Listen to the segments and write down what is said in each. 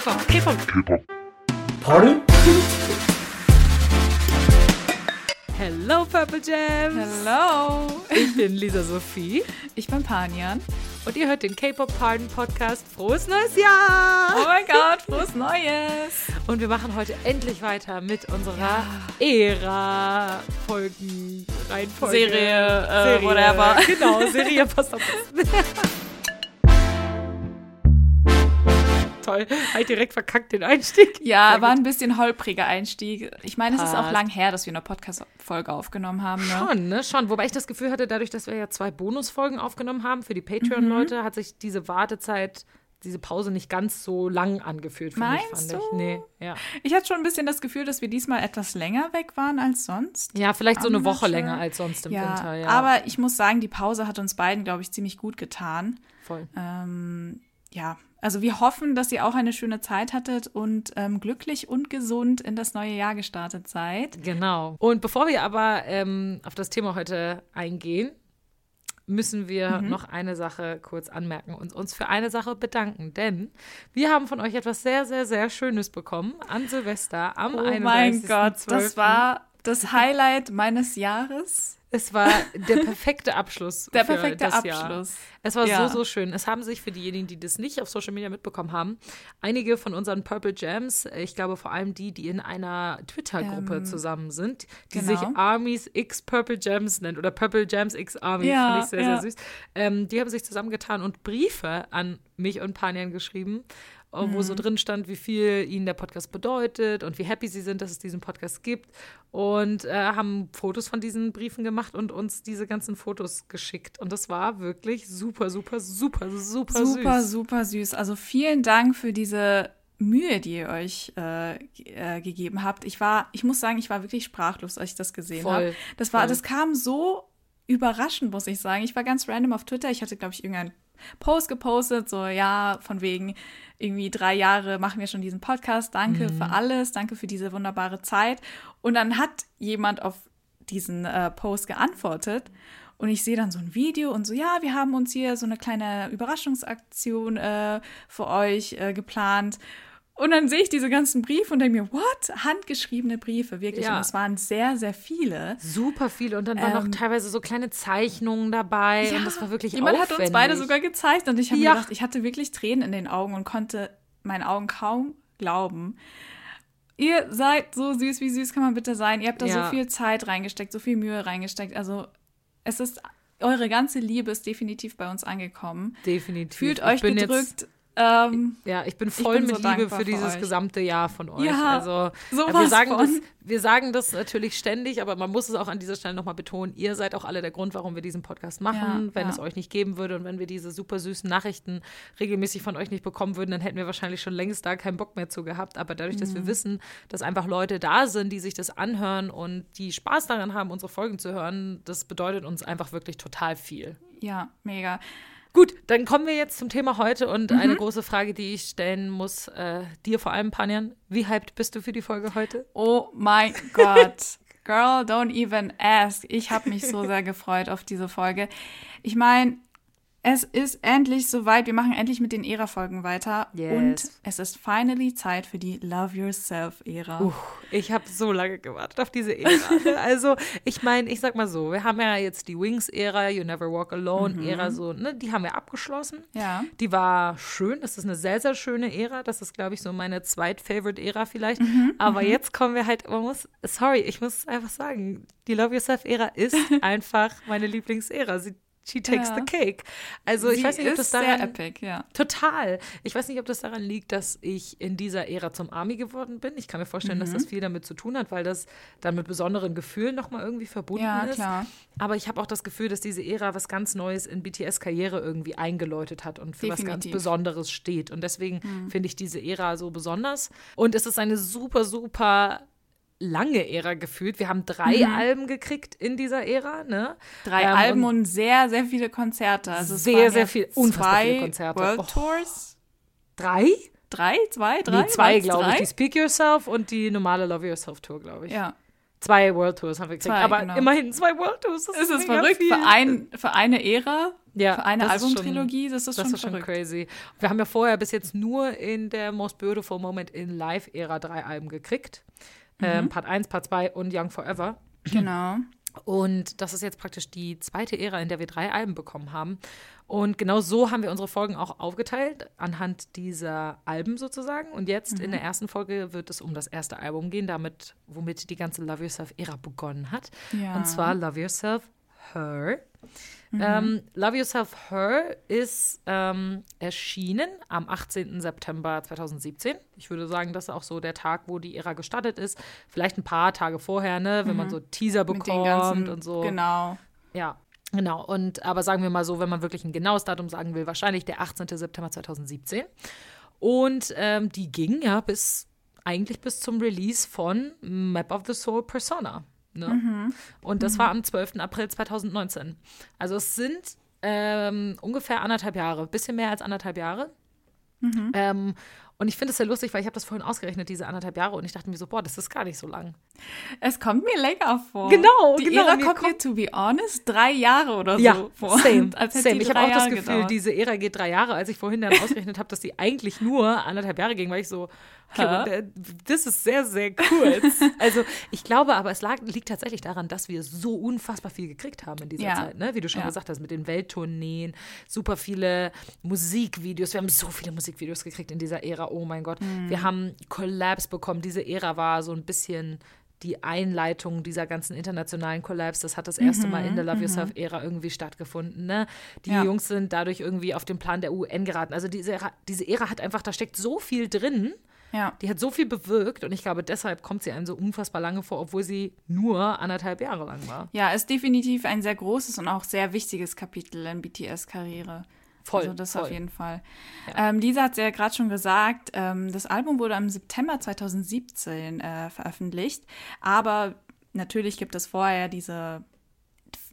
K-Pop, K-Pop. K-Pop. Pardon? Hello Purple Gems. Hello. Ich bin Lisa Sophie Ich bin Panian. und ihr hört den K-Pop Pardon Podcast. Frohes neues Jahr! Oh mein Gott, frohes Neues. Und wir machen heute endlich weiter mit unserer Ära-Folgen Reihenfolge. Serie, äh, whatever. Genau, Serie passt besten. Toll, halt direkt verkackt den Einstieg. Ja, Sehr war gut. ein bisschen holpriger Einstieg. Ich meine, es ist auch Passt. lang her, dass wir eine Podcast-Folge aufgenommen haben. Ne? Schon, ne? Schon. Wobei ich das Gefühl hatte, dadurch, dass wir ja zwei Bonusfolgen aufgenommen haben für die Patreon-Leute, hat sich diese Wartezeit, diese Pause nicht ganz so lang angefühlt für mich, Meinst fand ich. du? Nee, ja. Ich hatte schon ein bisschen das Gefühl, dass wir diesmal etwas länger weg waren als sonst. Ja, vielleicht so eine Woche Amateur. länger als sonst im Ja, Winter, ja. aber ich muss sagen, die Pause hat uns beiden, glaube ich, ziemlich gut getan. voll. Ähm, ja, also wir hoffen, dass ihr auch eine schöne Zeit hattet und ähm, glücklich und gesund in das neue Jahr gestartet seid. Genau. Und bevor wir aber ähm, auf das Thema heute eingehen, müssen wir Mhm. noch eine Sache kurz anmerken und uns für eine Sache bedanken. Denn wir haben von euch etwas sehr, sehr, sehr Schönes bekommen an Silvester am Oh 31. mein Gott, das 12.. war das Highlight meines Jahres. Es war der perfekte Abschluss. Der für perfekte das Jahr. Abschluss. Es war Ja. so, so schön. Es haben sich für diejenigen, die das nicht auf Social Media mitbekommen haben, einige von unseren Purple Jams, äh, ich glaube vor allem die, die in einer Twitter-Gruppe Ähm, zusammen sind, die genau. sich Armies X Purple Jams nennt oder Purple Jams X Army, Ja, fand ich sehr, ja. sehr süß. Ähm, die haben sich zusammengetan und Briefe an mich und Panian geschrieben, wo Mhm. so drin stand, wie viel ihnen der Podcast bedeutet und wie happy sie sind, dass es diesen Podcast gibt. Und äh, haben Fotos von diesen Briefen gemacht und uns diese ganzen Fotos geschickt. Und das war wirklich super, super, super, super, Super, süß. super süß. Also vielen Dank für diese Mühe, die ihr euch äh, äh, gegeben habt. Ich war, ich muss sagen, ich war wirklich sprachlos, als ich das gesehen habe. Das war, voll. das kam so überraschend, muss ich sagen. Ich war ganz random auf Twitter. Ich hatte, glaube ich, irgendeinen Post gepostet, so ja, von wegen irgendwie drei Jahre machen wir schon diesen Podcast. Danke Mhm. für alles, danke für diese wunderbare Zeit. Und dann hat jemand auf diesen äh, Post geantwortet. Und ich sehe dann so ein Video und so, ja, wir haben uns hier so eine kleine Überraschungsaktion äh, für euch äh, geplant. Und dann sehe ich diese ganzen Briefe und denke mir, what? Handgeschriebene Briefe, wirklich. Ja. Und es waren sehr, sehr viele. Super viel. Und dann waren Ähm, noch teilweise so kleine Zeichnungen dabei. und das war wirklich Jemand aufwendig. hat uns beide sogar gezeigt und ich habe Ja. gedacht, ich hatte wirklich Tränen in den Augen und konnte meinen Augen kaum glauben. Ihr seid so süß, wie süß kann man bitte sein? Ihr habt da Ja. so viel Zeit reingesteckt, so viel Mühe reingesteckt. Also es ist, eure ganze Liebe ist definitiv bei uns angekommen. Definitiv. Fühlt euch gedrückt. Ähm, Ja, ich bin voll bin so mit Liebe dankbar für für dieses euch. gesamte Jahr von euch. Ja, also sowas wir sagen, das, wir sagen das natürlich ständig, aber man muss es auch an dieser Stelle nochmal betonen. Ihr seid auch alle der Grund, warum wir diesen Podcast machen. Ja, wenn ja. es euch nicht geben würde und wenn wir diese super süßen Nachrichten regelmäßig von euch nicht bekommen würden, dann hätten wir wahrscheinlich schon längst da keinen Bock mehr zu gehabt. Aber dadurch, dass Mhm. wir wissen, dass einfach Leute da sind, die sich das anhören und die Spaß daran haben, unsere Folgen zu hören, das bedeutet uns einfach wirklich total viel. ja, mega. Gut, dann kommen wir jetzt zum Thema heute und Mhm. eine große Frage, die ich stellen muss, äh, dir vor allem, Panjan. Wie hyped bist du für die Folge heute? Oh mein Gott. Girl, don't even ask. Ich habe mich so sehr gefreut auf diese Folge. Ich meine, es ist endlich soweit. Wir machen endlich mit den Ära-Folgen weiter. Yes. Und es ist finally Zeit für die Love Yourself-Ära. Uh, ich habe so lange gewartet auf diese Ära. ne? also, ich meine, ich sag mal so, wir haben ja jetzt die Wings-Ära, You Never Walk Alone-Ära, so, ne, die haben wir abgeschlossen. Mhm. Ja. Die war schön. Das ist eine sehr, sehr schöne Ära. Das ist, glaube ich, so meine zweit-Favorite-Ära vielleicht. Mhm, Aber jetzt kommen wir halt, man muss, sorry, ich muss einfach sagen, die Love Yourself-Ära ist einfach meine Lieblingsära. Sie She takes Ja. the cake. Also ich Sie weiß nicht, ob das ist sehr daran epic, ja. Total. Ich weiß nicht, ob das daran liegt, dass ich in dieser Ära zum Army geworden bin. Ich kann mir vorstellen, Mhm. dass das viel damit zu tun hat, weil das dann mit besonderen Gefühlen nochmal irgendwie verbunden Ja, ist. klar. Aber ich habe auch das Gefühl, dass diese Ära was ganz Neues in BTS Karriere irgendwie eingeläutet hat und für was ganz Definitiv. Besonderes steht. Und deswegen finde ich diese Ära so besonders. Und es ist eine super, super lange Ära gefühlt. Wir haben drei Alben gekriegt in dieser Ära, ne? Drei Ähm, Alben und sehr, sehr viele Konzerte. Also Sehr, sehr viel- unfassbar zwei viele Konzerte. World Oh. Tours. drei? Drei? Zwei? Drei? Nee, zwei, glaube ich. Die Speak Yourself und die normale Love Yourself Tour, glaube ich. Ja. Zwei World Tours haben wir gekriegt. Zwei, aber genau. immerhin zwei World Tours. Das ist mega verrückt viel. für, ein, für eine Ära. Ja, Für eine das ist Albumtrilogie, das ist das schon ist schon verrückt. crazy. Wir haben ja vorher bis jetzt nur in der Most Beautiful Moment in Live-Ära drei Alben gekriegt. Ähm, Part 1, Part 2 und Young Forever. Genau. Und das ist jetzt praktisch die zweite Ära, in der wir drei Alben bekommen haben. Und genau so haben wir unsere Folgen auch aufgeteilt, anhand dieser Alben sozusagen. Und jetzt in der ersten Folge wird es um das erste Album gehen, damit, womit die ganze Love Yourself-Ära begonnen hat. Ja. Und zwar Love Yourself Her. Ähm, Love Yourself Her ist ähm, erschienen am 18. September 2017. Ich würde sagen, das ist auch so der Tag, wo die Ära gestartet ist. Vielleicht ein paar Tage vorher, ne, wenn man so Teaser bekommt ganzen, und so. Genau. Ja, genau. Und aber sagen wir mal so, wenn man wirklich ein genaues Datum sagen will, wahrscheinlich der 18. September 2017. Und ähm, die ging ja bis eigentlich bis zum Release von Map of the Soul Persona. Ne? Und das war am 12. April 2019. Also es sind ähm, ungefähr anderthalb Jahre, bisschen mehr als anderthalb Jahre. Ähm, und ich finde es sehr lustig, weil ich habe das vorhin ausgerechnet, diese anderthalb Jahre, und ich dachte mir so, boah, das ist gar nicht so lang. Es kommt mir länger vor. Genau, die genau, Ära mir kommt mir, to be honest, drei Jahre oder Ja, so vor. same, same. Ich habe auch das Gefühl, gedauert. diese Ära geht drei Jahre. Als ich vorhin dann ausgerechnet habe, dass die eigentlich nur anderthalb Jahre ging, war ich so, okay, der- das ist sehr, sehr kurz. also ich glaube aber, es lag, liegt tatsächlich daran, dass wir so unfassbar viel gekriegt haben in dieser Ja. Zeit. Ne? Wie du schon Ja. gesagt hast, mit den Welttourneen, super viele Musikvideos. Wir haben so viele Musikvideos gekriegt in dieser Ära. Oh mein Gott. Mhm. Wir haben Collabs bekommen. Diese Ära war so ein bisschen die Einleitung dieser ganzen internationalen Collabs, das hat das erste Mal in der Love Yourself-Ära irgendwie stattgefunden. Ne? Die Mhm, Ja. Jungs sind dadurch irgendwie auf den Plan der UN geraten. Also diese Ära, diese Ära hat einfach, da steckt so viel drin, Ja. die hat so viel bewirkt und ich glaube, deshalb kommt sie einem so unfassbar lange vor, obwohl sie nur anderthalb Jahre lang war. ja, ist definitiv ein sehr großes und auch sehr wichtiges Kapitel in BTS-Karriere. Voll, Also das voll. auf jeden Fall. Ähm, Lisa hat es ja gerade schon gesagt, ähm, das Album wurde im September 2017 äh, veröffentlicht, aber natürlich gibt es vorher diese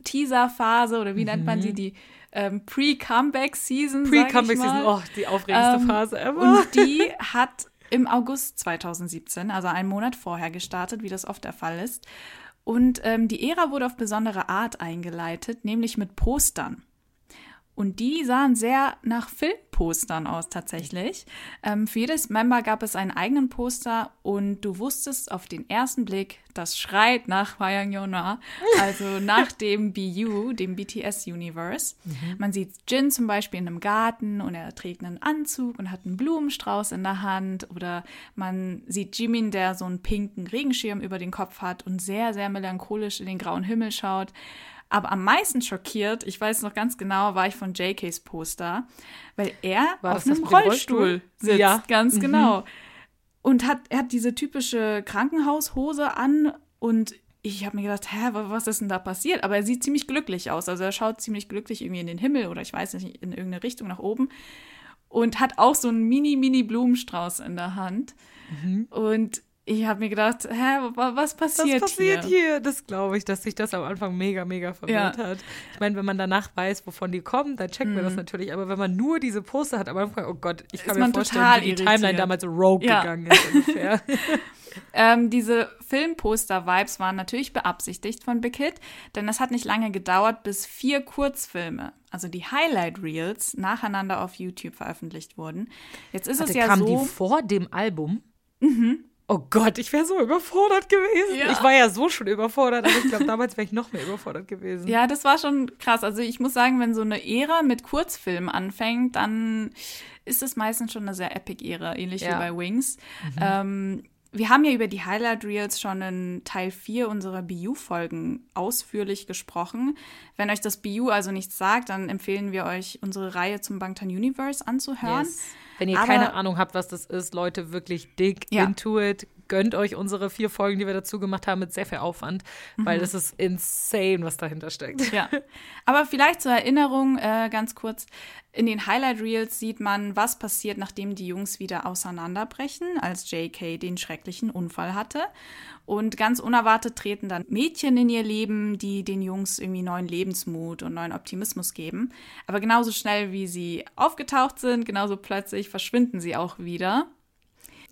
Teaser-Phase oder wie nennt man sie, die ähm, Pre-Comeback-Season. Pre-Comeback-Season, oh, die aufregendste Ähm, Phase ever. Und die hat im August 2017, also einen Monat vorher gestartet, wie das oft der Fall ist. Und ähm, die Ära wurde auf besondere Art eingeleitet, nämlich mit Postern. Und die sahen sehr nach Filmpostern aus tatsächlich. Ähm, für jedes Member gab es einen eigenen Poster und du wusstest auf den ersten Blick, das schreit nach Hwayang Yona, also nach dem BU, dem BTS-Universe. Man sieht Jin zum Beispiel in einem Garten und er trägt einen Anzug und hat einen Blumenstrauß in der Hand. Oder man sieht Jimin, der so einen pinken Regenschirm über den Kopf hat und sehr, sehr melancholisch in den grauen Himmel schaut. Aber am meisten schockiert, ich weiß noch ganz genau, war ich von JKs Poster, weil er War auf einem Rollstuhl, Rollstuhl? sitzt, Ja. ganz Mhm. genau. Und hat, er hat diese typische Krankenhaushose an und ich habe mir gedacht, hä, wa- was ist denn da passiert? Aber er sieht ziemlich glücklich aus. Also er schaut ziemlich glücklich irgendwie in den Himmel oder ich weiß nicht, in irgendeine Richtung nach oben. Und hat auch so einen mini, mini Blumenstrauß in der Hand. Und ich habe mir gedacht, hä, wa- was Was passiert, passiert hier? hier? Das glaube ich, dass sich das am Anfang mega, mega verwirrt Ja. hat. Ich meine, wenn man danach weiß, wovon die kommen, dann checkt man das natürlich. Aber wenn man nur diese Poster hat am Anfang, oh Gott, ich kann Ist mir vorstellen, wie die irritiert. Timeline damals rogue Ja. gegangen ist ungefähr. Ähm, diese Filmposter-Vibes waren natürlich beabsichtigt von Big Hit, denn es hat nicht lange gedauert, bis vier Kurzfilme, also die Highlight-Reels, nacheinander auf YouTube veröffentlicht wurden. Jetzt ist Warte, es ja kamen so. Mhm. die vor dem Album? Oh Gott, ich wäre so überfordert gewesen. Ja. Ich war ja so schon überfordert, aber ich glaube, damals wäre ich noch mehr überfordert gewesen. Ja, das war schon krass. Also ich muss sagen, wenn so eine Ära mit Kurzfilmen anfängt, dann ist es meistens schon eine sehr epic-Ära, ähnlich Ja. Mhm. wie bei Wings. Ähm, wir haben ja über die Highlight Reels schon in Teil 4 unserer BU-Folgen ausführlich gesprochen. Wenn euch das BU also nichts sagt, dann empfehlen wir euch, unsere Reihe zum Bangtan Universe anzuhören. Yes. Wenn ihr Aber- keine Ahnung habt, was das ist, Leute, wirklich dig Ja. into it. Gönnt euch unsere vier Folgen, die wir dazu gemacht haben, mit sehr viel Aufwand, Mhm. weil das ist insane, was dahinter steckt. Ja, aber vielleicht zur Erinnerung äh, ganz kurz. In den Highlight Reels sieht man, was passiert, nachdem die Jungs wieder auseinanderbrechen, als JK den schrecklichen Unfall hatte. Und ganz unerwartet treten dann Mädchen in ihr Leben, die den Jungs irgendwie neuen Lebensmut und neuen Optimismus geben. Aber genauso schnell wie sie aufgetaucht sind, genauso plötzlich verschwinden sie auch wieder.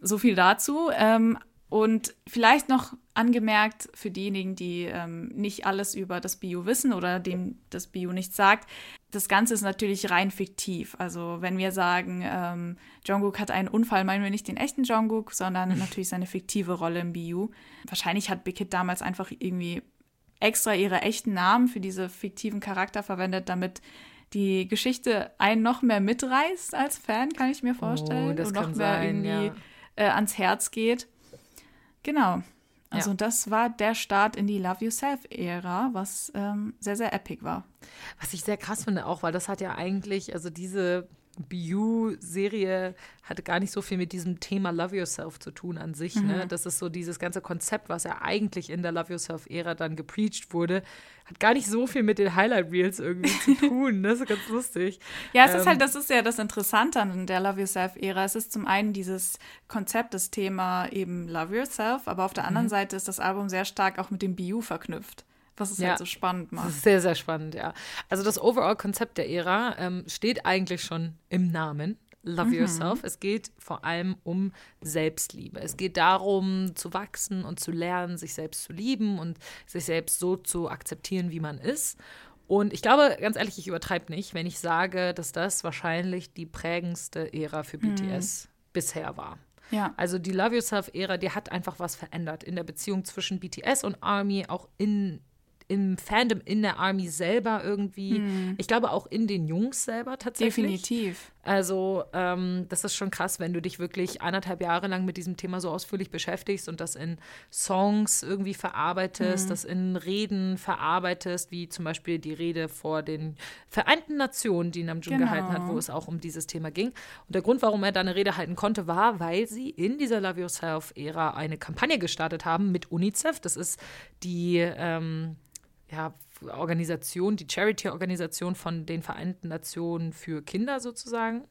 So viel dazu. Ähm, Und vielleicht noch angemerkt für diejenigen, die ähm, nicht alles über das Bio wissen oder dem das Bio nichts sagt, das Ganze ist natürlich rein fiktiv. Also wenn wir sagen, ähm, Jungkook hat einen Unfall, meinen wir nicht den echten Jungkook, sondern natürlich seine fiktive Rolle im Bio. Wahrscheinlich hat Big Hit damals einfach irgendwie extra ihre echten Namen für diese fiktiven Charakter verwendet, damit die Geschichte einen noch mehr mitreißt als Fan, kann ich mir vorstellen. Oh, das und noch mehr sein, irgendwie ja. Äh, ans Herz geht. Genau. Also Ja. das war der Start in die Love Yourself-Ära, was ähm, sehr, sehr epic war. Was ich sehr krass finde auch, weil das hat ja eigentlich, also diese BU-Serie hatte gar nicht so viel mit diesem Thema Love Yourself zu tun an sich. Mhm. Ne? Das ist so dieses ganze Konzept, was ja eigentlich in der Love Yourself-Ära dann gepreacht wurde, hat gar nicht so viel mit den Highlight-Reels irgendwie zu tun. Ne? Das ist ganz lustig. Ja, es ist Ähm, halt, das ist ja das Interessante an der Love Yourself-Ära. Es ist zum einen dieses Konzept, das Thema eben Love Yourself, aber auf der Mhm. anderen Seite ist das Album sehr stark auch mit dem BU verknüpft, was es Ja. halt so spannend macht. sehr, sehr spannend, ja. Also das Overall-Konzept der Ära ähm, steht eigentlich schon im Namen. Love Yourself. Es geht vor allem um Selbstliebe. Es geht darum, zu wachsen und zu lernen, sich selbst zu lieben und sich selbst so zu akzeptieren, wie man ist. Und ich glaube, ganz ehrlich, ich übertreibe nicht, wenn ich sage, dass das wahrscheinlich die prägendste Ära für BTS bisher war. Ja. Also die Love Yourself-Ära, die hat einfach was verändert in der Beziehung zwischen BTS und ARMY, auch in, im Fandom in der ARMY selber irgendwie. Ich glaube auch in den Jungs selber tatsächlich. Definitiv. Also ähm, das ist schon krass, wenn du dich wirklich eineinhalb Jahre lang mit diesem Thema so ausführlich beschäftigst und das in Songs irgendwie verarbeitest, das in Reden verarbeitest, wie zum Beispiel die Rede vor den Vereinten Nationen, die Namjoon Genau. gehalten hat, wo es auch um dieses Thema ging. Und der Grund, warum er da eine Rede halten konnte, war, weil sie in dieser Love Yourself-Ära eine Kampagne gestartet haben mit UNICEF. Das ist die ähm, ja, Organisation, die Charity-Organisation von den Vereinten Nationen für Kinder sozusagen.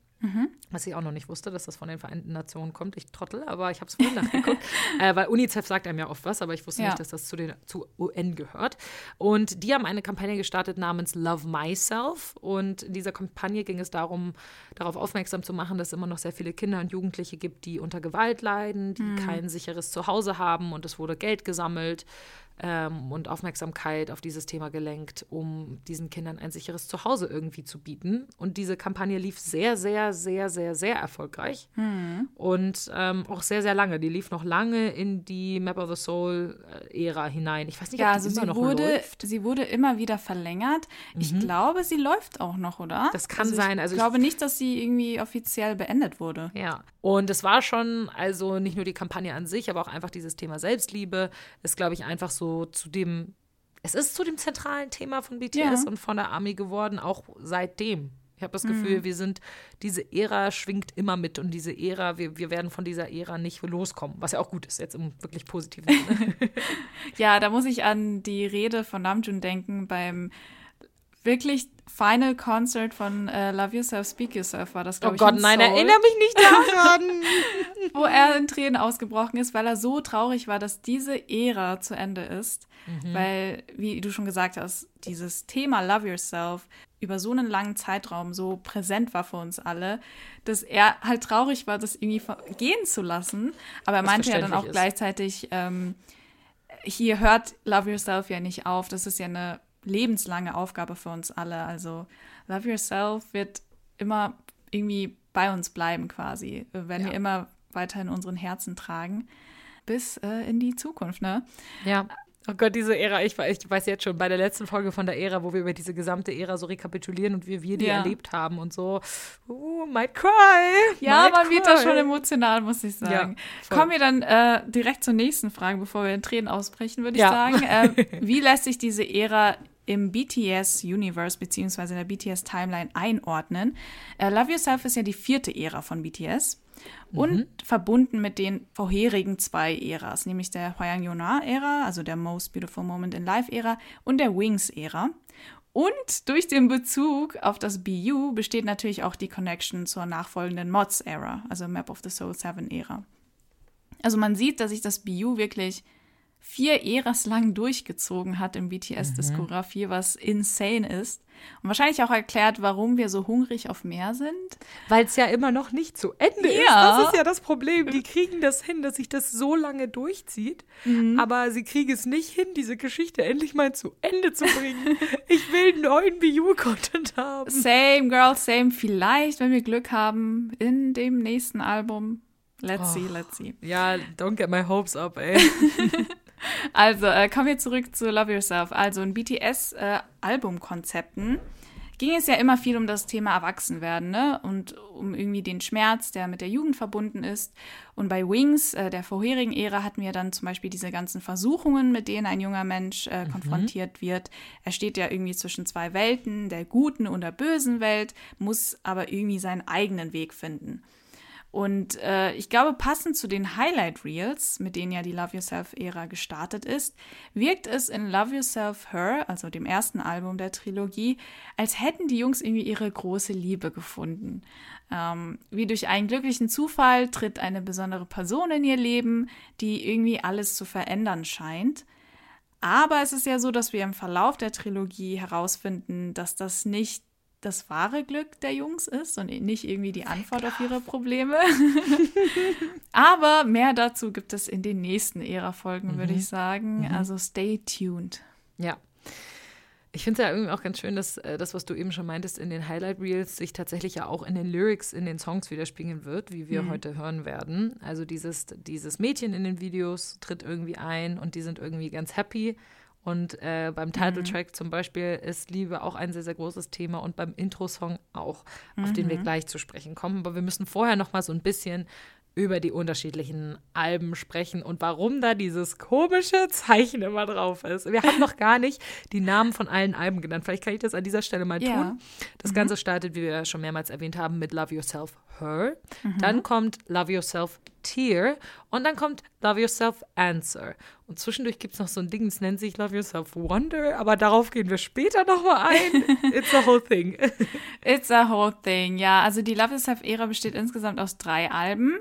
Was ich auch noch nicht wusste, dass das von den Vereinten Nationen kommt. Ich trottel, aber ich habe es vorhin nachgeguckt. äh, weil UNICEF sagt einem ja oft was, aber ich wusste Ja. nicht, dass das zu den zu UN gehört. Und die haben eine Kampagne gestartet namens Love Myself. Und in dieser Kampagne ging es darum, darauf aufmerksam zu machen, dass es immer noch sehr viele Kinder und Jugendliche gibt, die unter Gewalt leiden, die kein sicheres Zuhause haben. Und es wurde Geld gesammelt ähm, und Aufmerksamkeit auf dieses Thema gelenkt, um diesen Kindern ein sicheres Zuhause irgendwie zu bieten. Und diese Kampagne lief sehr, sehr, sehr, sehr, sehr erfolgreich und ähm, auch sehr, sehr lange. Die lief noch lange in die Map of the Soul-Ära hinein. Ich weiß nicht, Ja, ob also sie noch wurde, läuft. sie wurde immer wieder verlängert. Ich glaube, sie läuft auch noch, oder? Das kann ich sein. Also ich ich- glaube nicht, dass sie irgendwie offiziell beendet wurde. Ja, und es war schon, also nicht nur die Kampagne an sich, aber auch einfach dieses Thema Selbstliebe ist, glaube ich, einfach so zu dem, es ist zu dem zentralen Thema von BTS Ja. und von der Army geworden, auch seitdem. Ich habe das Gefühl, wir sind, diese Ära schwingt immer mit und diese Ära, wir, wir werden von dieser Ära nicht loskommen, was ja auch gut ist, jetzt im wirklich positiven Sinne. Ja, da muss ich an die Rede von Namjoon denken beim wirklich Final Concert von äh, Love Yourself, Speak Yourself war das, oh glaube ich. Gott, in nein, erinnere mich nicht daran. Wo er in Tränen ausgebrochen ist, weil er so traurig war, dass diese Ära zu Ende ist. Mhm. Weil, wie du schon gesagt hast, dieses Thema Love Yourself über so einen langen Zeitraum so präsent war für uns alle, dass er halt traurig war, das irgendwie gehen zu lassen. Aber er Was meinte ja dann auch ist. gleichzeitig, ähm, hier hört Love Yourself ja nicht auf. Das ist ja eine lebenslange Aufgabe für uns alle. Also Love Yourself wird immer irgendwie bei uns bleiben quasi. Werden Ja. wir immer weiter in unseren Herzen tragen. Bis äh, in die Zukunft, ne? Ja. Oh Gott, diese Ära, ich, weiß- ich weiß jetzt schon, bei der letzten Folge von der Ära, wo wir über diese gesamte Ära so rekapitulieren und wie wir die Ja. erlebt haben und so. Uh, might cry. Ja, might man wird da cry. schon emotional, muss ich sagen. voll. Kommen wir dann äh, direkt zur nächsten Frage, bevor wir in Tränen ausbrechen, würde ich Ja. sagen. Äh, wie lässt sich diese Ära im BTS-Universe beziehungsweise in der BTS-Timeline einordnen? Äh, Love Yourself ist ja die vierte Ära von BTS und verbunden mit den vorherigen zwei Äras, nämlich der Hwayang Yona-Ära, also der Most Beautiful Moment in Life-Ära und der Wings-Ära. Und durch den Bezug auf das BU besteht natürlich auch die Connection zur nachfolgenden Mods-Ära, also Map of the Soul 7-Ära. Also man sieht, dass sich das BU wirklich vier Äras lang durchgezogen hat im BTS-Diskografie, was insane ist. Und wahrscheinlich auch erklärt, warum wir so hungrig auf mehr sind. Weil es ja immer noch nicht zu Ende ist. Ja. Das ist ja das Problem. Die kriegen das hin, dass sich das so lange durchzieht. Aber sie kriegen es nicht hin, diese Geschichte endlich mal zu Ende zu bringen. ich will neuen BU-Content haben. Same, girl, same. Vielleicht, wenn wir Glück haben, in dem nächsten Album. Let's see, let's see. Ja, don't get my hopes up, ey. Also, äh, kommen wir zurück zu Love Yourself. Also, in BTS-Albumkonzepten ging es ja immer viel um das Thema Erwachsenwerden, ne? Und um irgendwie den Schmerz, der mit der Jugend verbunden ist. Und bei Wings, äh, der vorherigen Ära, hatten wir dann zum Beispiel diese ganzen Versuchungen, mit denen ein junger Mensch äh, konfrontiert wird. Er steht ja irgendwie zwischen zwei Welten, der guten und der bösen Welt, muss aber irgendwie seinen eigenen Weg finden. Und äh, ich glaube, passend zu den Highlight Reels, mit denen ja die Love Yourself-Ära gestartet ist, wirkt es in Love Yourself Her, also dem ersten Album der Trilogie, als hätten die Jungs irgendwie ihre große Liebe gefunden. Ähm, wie durch einen glücklichen Zufall tritt eine besondere Person in ihr Leben, die irgendwie alles zu verändern scheint. Aber es ist ja so, dass wir im Verlauf der Trilogie herausfinden, dass das nicht das wahre Glück der Jungs ist und nicht irgendwie die Antwort auf ihre Probleme. Aber mehr dazu gibt es in den nächsten Ära-Folgen, würde ich sagen. Also stay tuned. Ja. Ich finde es ja irgendwie auch ganz schön, dass äh, das, was du eben schon meintest, in den Highlight Reels sich tatsächlich ja auch in den Lyrics, in den Songs widerspiegeln wird, wie wir heute hören werden. Also dieses, dieses Mädchen in den Videos tritt irgendwie ein und die sind irgendwie ganz happy. Und äh, beim Titeltrack zum Beispiel ist Liebe auch ein sehr, sehr großes Thema und beim Intro-Song auch, auf den wir gleich zu sprechen kommen. Aber wir müssen vorher noch mal so ein bisschen über die unterschiedlichen Alben sprechen und warum da dieses komische Zeichen immer drauf ist. Wir haben noch gar nicht die Namen von allen Alben genannt. Vielleicht kann ich das an dieser Stelle mal Ja. tun. Das Ganze startet, wie wir schon mehrmals erwähnt haben, mit Love Yourself Her. Dann kommt Love Yourself Tear und dann kommt Love Yourself Answer. Und zwischendurch gibt es noch so ein Ding, es nennt sich Love Yourself Wonder, aber darauf gehen wir später nochmal ein. It's a whole thing. It's a whole thing, ja. Also die Love Yourself-Ära besteht insgesamt aus drei Alben,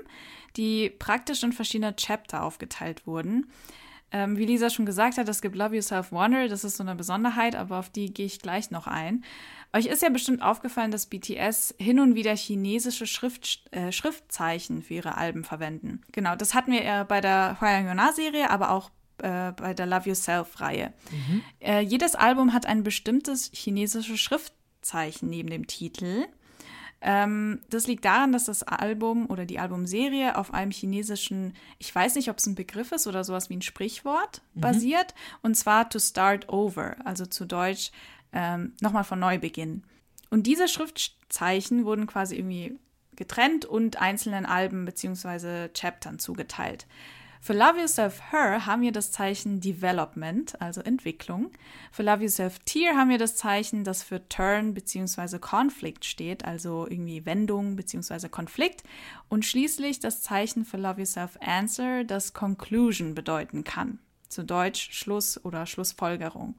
die praktisch in verschiedene Chapter aufgeteilt wurden. Ähm, wie Lisa schon gesagt hat, es gibt Love Yourself Wonder, das ist so eine Besonderheit, aber auf die gehe ich gleich noch ein. Euch ist ja bestimmt aufgefallen, dass BTS hin und wieder chinesische Schrift, äh, Schriftzeichen für ihre Alben verwenden. Genau, das hatten wir äh, bei der Hwayang-Serie, aber auch äh, bei der Love Yourself-Reihe. Äh, jedes Album hat ein bestimmtes chinesisches Schriftzeichen neben dem Titel. Ähm, das liegt daran, dass das Album oder die Albumserie auf einem chinesischen, ich weiß nicht, ob es ein Begriff ist oder sowas wie ein Sprichwort basiert, und zwar to start over, also zu Deutsch ähm, nochmal von neu beginnen. Und diese Schriftzeichen wurden quasi irgendwie getrennt und einzelnen Alben bzw. Chaptern zugeteilt. Für Love Yourself Her haben wir das Zeichen Development, also Entwicklung. Für Love Yourself Tear haben wir das Zeichen, das für Turn bzw. Conflict steht, also irgendwie Wendung bzw. Konflikt. Und schließlich das Zeichen für Love Yourself Answer, das Conclusion bedeuten kann. Zu Deutsch Schluss oder Schlussfolgerung.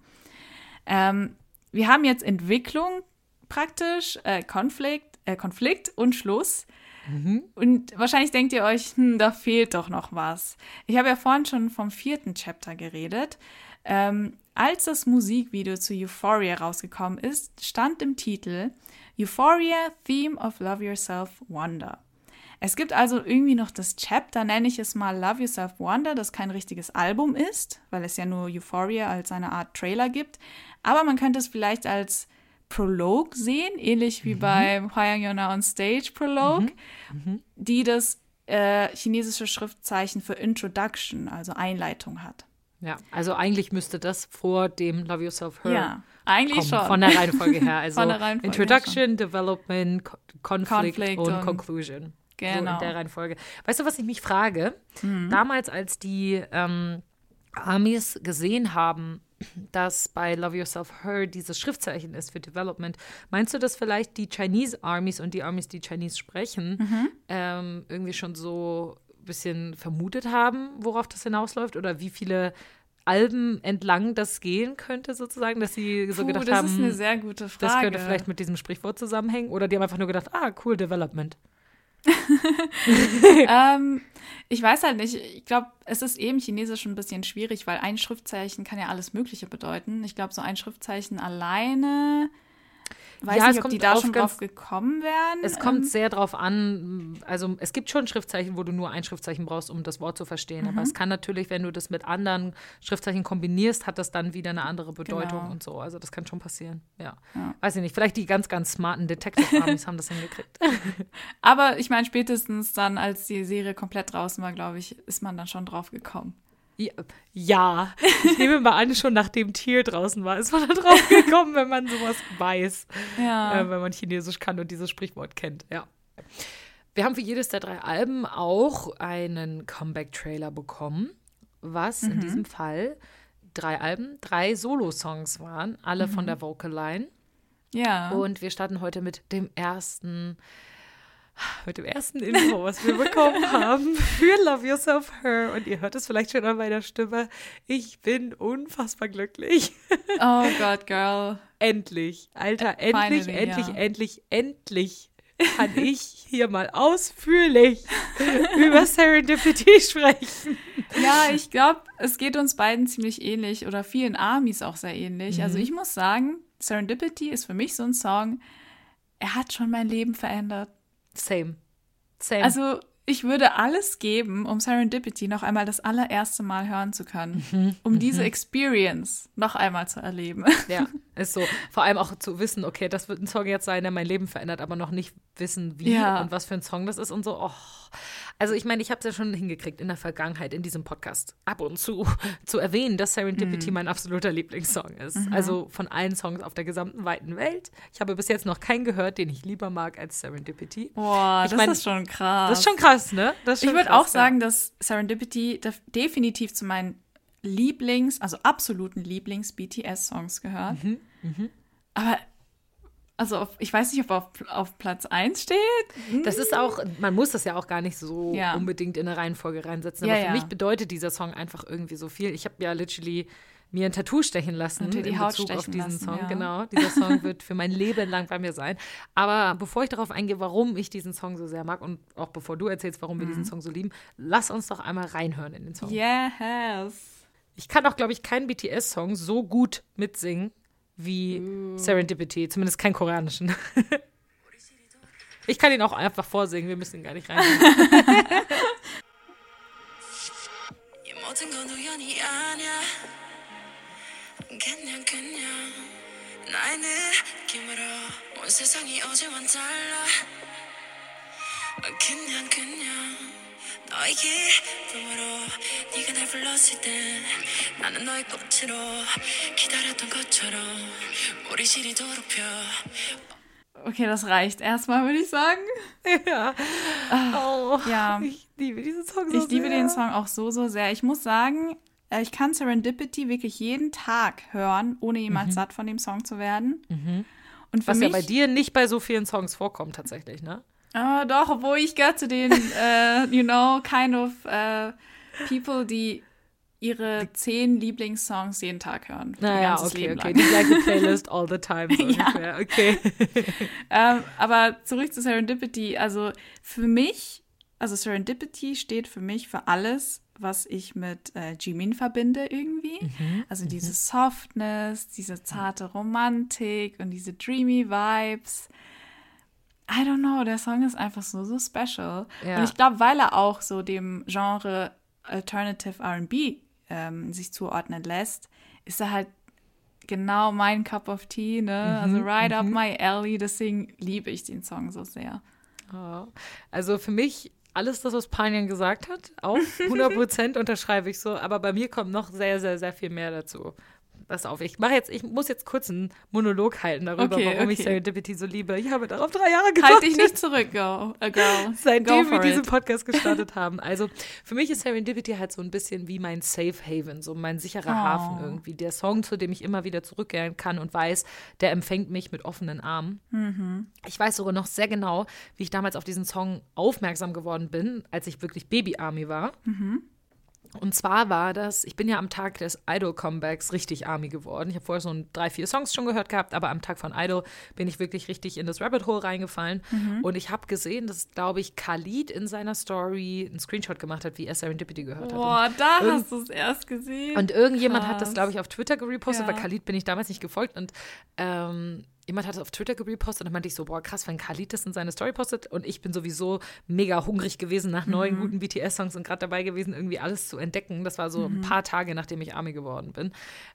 Ähm, wir haben jetzt Entwicklung praktisch, äh, Konflikt, äh, Konflikt und Schluss. Und wahrscheinlich denkt ihr euch, hm, da fehlt doch noch was. Ich habe ja vorhin schon vom vierten Chapter geredet. Ähm, als das Musikvideo zu Euphoria rausgekommen ist, stand im Titel Euphoria Theme of Love Yourself Wonder. Es gibt also irgendwie noch das Chapter, nenne ich es mal Love Yourself Wonder, das kein richtiges Album ist, weil es ja nur Euphoria als eine Art Trailer gibt. Aber man könnte es vielleicht als Prologue sehen, ähnlich wie beim Hwayang Yona on Stage Prologue, die das äh, chinesische Schriftzeichen für Introduction, also Einleitung hat. Ja, also eigentlich müsste das vor dem Love Yourself Her Ja, eigentlich kommen, schon. von der Reihenfolge her. Also Von der Reihenfolge Introduction, Development, Co Conflict, Conflict und, und- Conclusion. So Genau. in der Reihenfolge. Weißt du, was ich mich frage? Damals, als die ähm, Armies gesehen haben, dass bei Love Yourself Her dieses Schriftzeichen ist für Development, meinst du, dass vielleicht die Chinese Armies und die Armies, die Chinese sprechen, ähm, irgendwie schon so ein bisschen vermutet haben, worauf das hinausläuft? Oder wie viele Alben entlang das gehen könnte, sozusagen, dass sie so Puh, gedacht das haben, ist eine sehr gute Frage. das könnte vielleicht mit diesem Sprichwort zusammenhängen? Oder die haben einfach nur gedacht, ah, cool, Development. ähm, ich weiß halt nicht. Ich glaube, es ist eben Chinesisch ein bisschen schwierig, weil ein Schriftzeichen kann ja alles Mögliche bedeuten. Ich glaube, so ein Schriftzeichen alleine Weiß Ja, es nicht, ob kommt die da schon drauf gekommen wären. Es kommt Ähm, sehr drauf an, also es gibt schon Schriftzeichen, wo du nur ein Schriftzeichen brauchst, um das Wort zu verstehen. Aber es kann natürlich, wenn du das mit anderen Schriftzeichen kombinierst, hat das dann wieder eine andere Bedeutung Genau. und so. Also das kann schon passieren. Ja. Ja. Weiß ich nicht. Vielleicht die ganz, ganz smarten Detective-Armies haben das hingekriegt. aber ich meine, spätestens dann, als die Serie komplett draußen war, glaube ich, ist man dann schon drauf gekommen. Ja, ich nehme mal an, schon nachdem Thiel draußen war, ist man da drauf gekommen, wenn man sowas weiß. Ja. äh, wenn man Chinesisch kann und dieses Sprichwort kennt, ja. Wir haben für jedes der drei Alben auch einen Comeback-Trailer bekommen, was in diesem Fall drei Alben, drei Solo-Songs waren, alle von der Vocal Line. ja. Und wir starten heute mit dem ersten, mit dem ersten Info, was wir bekommen haben für Love Yourself Her. Und ihr hört es vielleicht schon an meiner Stimme. Ich bin unfassbar glücklich. oh Gott, Girl. Endlich, Alter, endlich, Finally, endlich, ja. endlich, endlich kann ich hier mal ausführlich über Serendipity sprechen. Ja, ich glaube, es geht uns beiden ziemlich ähnlich oder vielen Armies auch sehr ähnlich. Mhm. Also ich muss sagen, Serendipity ist für mich so ein Song, er hat schon mein Leben verändert. Same. Same. Also ich würde alles geben, um Serendipity noch einmal das allererste Mal hören zu können, Mhm. um diese Experience noch einmal zu erleben. ja, ist so. Vor allem auch zu wissen, okay, das wird ein Song jetzt sein, der mein Leben verändert, aber noch nicht wissen, wie Ja. und was für ein Song das ist und so. Oh. Also ich meine, ich habe es ja schon hingekriegt in der Vergangenheit in diesem Podcast ab und zu zu erwähnen, dass Serendipity mein absoluter Lieblingssong ist. Also von allen Songs auf der gesamten weiten Welt. Ich habe bis jetzt noch keinen gehört, den ich lieber mag als Serendipity. Boah, Ich das mein, ist schon krass. Das ist schon krass, ne? Ist ich schon würde auch sagen, dass Serendipity def- definitiv zu meinen Lieblings-, also absoluten Lieblings-BTS-Songs gehört. Mhm, Aber, also auf, ich weiß nicht, ob er auf, auf Platz 1 steht. Ja. Das ist auch, man muss das ja auch gar nicht so Ja. unbedingt in eine Reihenfolge reinsetzen. Ja, Aber für ja. mich bedeutet dieser Song einfach irgendwie so viel. Ich habe ja literally mir ein Tattoo stechen lassen in Haut Bezug auf stechen diesen lassen, Song. ja. Genau, dieser Song wird für mein Leben lang bei mir sein. Aber bevor ich darauf eingehe, warum ich diesen Song so sehr mag und auch bevor du erzählst, warum wir Mhm. diesen Song so lieben, lass uns doch einmal reinhören in den Song. Yes. Ich kann auch, glaube ich, keinen BTS-Song so gut mitsingen wie Serendipity, zumindest keinen koreanischen. ich kann ihn auch einfach vorsingen, wir müssen ihn gar nicht rein. 이 모든 건 우연이 아니야 그냥 그냥 나의 느낌으로 온 세상이 어제와는 달라 그냥 그냥 너의 기쁨으로 네가 날 불렀을 때 나는 너의 꽃으로 기다렸던 것처럼 우리 실이 도록 펴 Okay, das reicht erstmal, würde ich sagen. ja. Oh, Ja. Ich liebe diesen Song so Ich liebe sehr. den Song auch so, so sehr. Ich muss sagen, äh, ich kann Serendipity wirklich jeden Tag hören, ohne jemals satt von dem Song zu werden. Und für Was mich, ja bei dir nicht bei so vielen Songs vorkommt, tatsächlich, ne? Ah, doch, obwohl ich gehöre zu den, äh, you know, kind of äh, people, die ihre zehn Lieblingssongs jeden Tag hören. Naja, okay, Leben okay. lang. Die gleiche Playlist all the time. So ungefähr. Okay. Ähm, aber zurück zu Serendipity. Also für mich, also Serendipity steht für mich für alles, was ich mit äh, Jimin verbinde irgendwie. Also diese Softness, diese zarte Romantik und diese dreamy Vibes. I don't know, der Song ist einfach so, so special. Ja. Und ich glaube, weil er auch so dem Genre Alternative RB ähm, sich zuordnen lässt, ist er halt genau mein Cup of Tea, ne? also right up my alley, deswegen liebe ich den Song so sehr. Ja. Also für mich, alles das, was Panjan gesagt hat, auch 100% unterschreibe ich so. Aber bei mir kommt noch sehr, sehr, sehr viel mehr dazu. Pass auf, ich mache jetzt, ich muss jetzt kurz einen Monolog halten darüber, Okay, warum ich okay. Serendipity so liebe. Ich habe darauf drei Jahre gewartet. Halt dich nicht zurück, go, a girl. go Seitdem wir for diesen it. Podcast gestartet haben. Also für mich ist Serendipity halt so ein bisschen wie mein Safe Haven, so mein sicherer Oh. Hafen irgendwie. Der Song, zu dem ich immer wieder zurückkehren kann und weiß, der empfängt mich mit offenen Armen. Mhm. Ich weiß sogar noch sehr genau, wie ich damals auf diesen Song aufmerksam geworden bin, als ich wirklich Baby Army war. Mhm. Und zwar war das, ich bin ja am Tag des Idol-Comebacks richtig Army geworden. Ich habe vorher so ein, drei, vier Songs schon gehört gehabt, aber am Tag von Idol bin ich wirklich richtig in das Rabbit Hole reingefallen. Und ich habe gesehen, dass, glaube ich, Khalid in seiner Story einen Screenshot gemacht hat, wie er Serendipity gehört hat. Boah, da hast du es erst gesehen. Und irgendjemand hat das, Krass. glaube ich, auf Twitter gerepostet, Ja. weil Khalid bin ich damals nicht gefolgt. Und ähm, jemand hat es auf Twitter gerepostet und dann meinte ich so, boah, krass, wenn Khalid das in seine Story postet und ich bin sowieso mega hungrig gewesen nach neuen guten BTS-Songs und gerade dabei gewesen, irgendwie alles zu entdecken. Das war so ein paar Tage, nachdem ich Army geworden bin.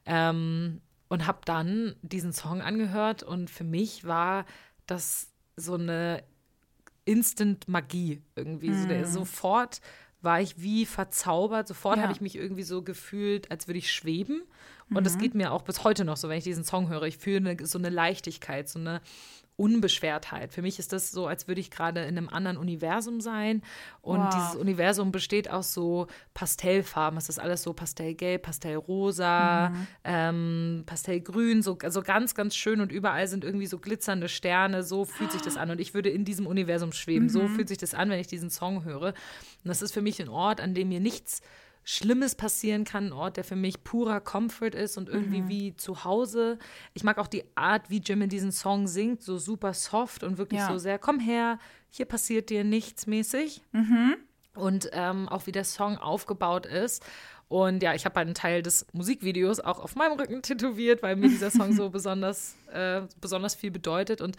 Ähm, und habe dann diesen Song angehört und für mich war das so eine Instant-Magie irgendwie. So, der, sofort war ich wie verzaubert. Sofort Ja. habe ich mich irgendwie so gefühlt, als würde ich schweben. Und das geht mir auch bis heute noch so, wenn ich diesen Song höre. Ich fühle eine, so eine Leichtigkeit, so eine Unbeschwertheit. Für mich ist das so, als würde ich gerade in einem anderen Universum sein. Und Wow. dieses Universum besteht aus so Pastellfarben. Es ist alles so pastellgelb, pastellrosa, ähm, pastellgrün, so also ganz, ganz schön. Und überall sind irgendwie so glitzernde Sterne. So fühlt sich das an. Und ich würde in diesem Universum schweben. So fühlt sich das an, wenn ich diesen Song höre. Und das ist für mich ein Ort, an dem mir nichts Schlimmes passieren kann, ein Ort, der für mich purer Comfort ist und irgendwie wie zu Hause. Ich mag auch die Art, wie Jim in diesen Song singt, so super soft und wirklich Ja. so sehr, komm her, hier passiert dir nichts mäßig. Und ähm, auch wie der Song aufgebaut ist. Und ja, ich habe einen Teil des Musikvideos auch auf meinem Rücken tätowiert, weil mir dieser Song so besonders, äh, besonders viel bedeutet. Und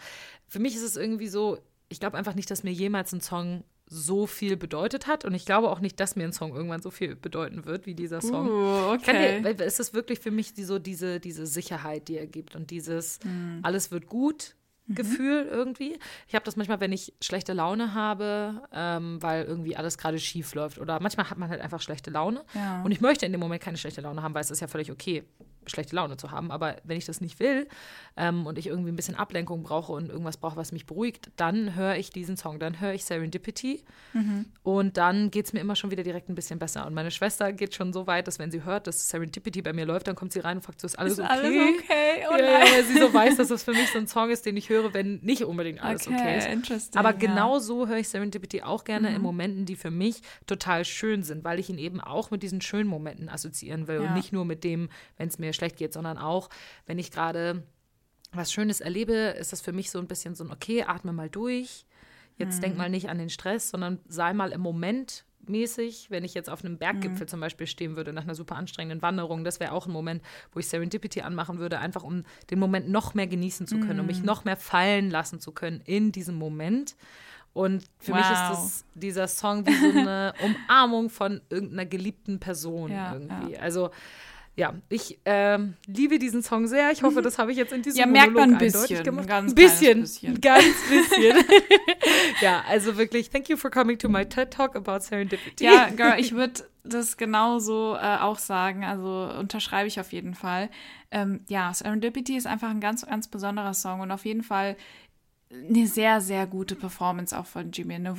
für mich ist es irgendwie so, ich glaube einfach nicht, dass mir jemals ein Song so viel bedeutet hat. Und ich glaube auch nicht, dass mir ein Song irgendwann so viel bedeuten wird wie dieser Song. Uh, okay. dir, es ist wirklich für mich die, so diese, diese Sicherheit, die er gibt und dieses alles wird gut Gefühl irgendwie. Ich habe das manchmal, wenn ich schlechte Laune habe, ähm, weil irgendwie alles gerade schief läuft. Oder manchmal hat man halt einfach schlechte Laune. Ja. Und ich möchte in dem Moment keine schlechte Laune haben, weil es ist ja völlig okay, schlechte Laune zu haben. Aber wenn ich das nicht will ähm, und ich irgendwie ein bisschen Ablenkung brauche und irgendwas brauche, was mich beruhigt, dann höre ich diesen Song. Dann höre ich Serendipity. Und dann geht es mir immer schon wieder direkt ein bisschen besser. Und meine Schwester geht schon so weit, dass wenn sie hört, dass Serendipity bei mir läuft, dann kommt sie rein und fragt so, ist alles Ist okay? alles okay? Oh ja, weil sie so weiß, dass das für mich so ein Song ist, den ich höre, wenn nicht unbedingt alles okay, Okay, ist. interesting, Aber ja. Mhm. genau so höre ich Serendipity auch gerne in Momenten, die für mich total schön sind, weil ich ihn eben auch mit diesen schönen Momenten assoziieren will und Ja. nicht nur mit dem, wenn es mir schlecht geht, sondern auch, wenn ich gerade was Schönes erlebe, ist das für mich so ein bisschen so ein, okay, atme mal durch. Jetzt Mhm. denk mal nicht an den Stress, sondern sei mal im Moment mäßig, wenn ich jetzt auf einem Mhm. Berggipfel zum Beispiel stehen würde, nach einer super anstrengenden Wanderung, das wäre auch ein Moment, wo ich Serendipity anmachen würde, einfach um den Moment noch mehr genießen zu können, um Mhm. mich noch mehr fallen lassen zu können in diesem Moment. Und für mich ist Wow. das, dieser Song wie so eine Umarmung von irgendeiner geliebten Person Ja, irgendwie. Also ja, ich ähm, liebe diesen Song sehr. Ich hoffe, das habe ich jetzt in diesem Ja, merkt man ein Monolog bisschen, gemacht. ganz ein bisschen, bisschen. ganz bisschen. ja, also wirklich, thank you for coming to my TED Talk about Serendipity. Ja, Girl, ich würde das genauso äh, auch sagen. Also unterschreibe ich auf jeden Fall. Ähm, ja, Serendipity ist einfach ein ganz, ganz besonderer Song und auf jeden Fall eine sehr, sehr gute Performance auch von Jimmy. Eine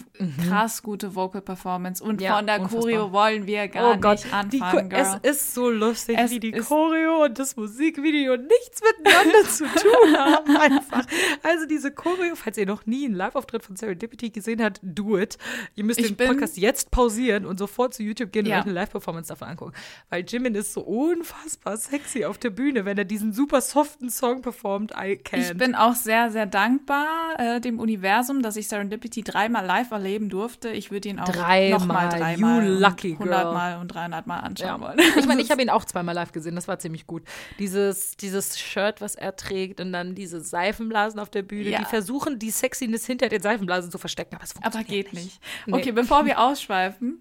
krass gute Vocal-Performance. Und Mhm. Ja, von der unfassbar. Choreo wollen wir gar Oh Gott, nicht die, anfangen, Cho- es ist so lustig, Es wie die Choreo und das Musikvideo nichts miteinander zu tun haben. Einfach. Also diese Choreo, falls ihr noch nie einen Live-Auftritt von Serendipity gesehen habt, do it. Ihr müsst Ich den bin- Podcast jetzt pausieren und sofort zu YouTube gehen Ja. und euch eine Live-Performance davon angucken. Weil Jimin ist so unfassbar sexy auf der Bühne, wenn er diesen super soften Song performt. I can. Ich bin auch sehr, sehr dankbar äh, dem Universum, dass ich Serendipity dreimal live erleben durfte. Ich würde ihn auch Dreimal, nochmal dreimal, you lucky girl. 100 Mal und 300 Mal anschauen Ja. wollen. Ich meine, ich habe ihn auch zweimal live gesehen, das war ziemlich gut. Dieses, dieses Shirt, was er trägt und dann diese Seifenblasen auf der Bühne, Ja. die versuchen, die Sexiness hinter den Seifenblasen zu verstecken, aber es Aber funktioniert geht nicht. Nee. Okay, bevor wir ausschweifen,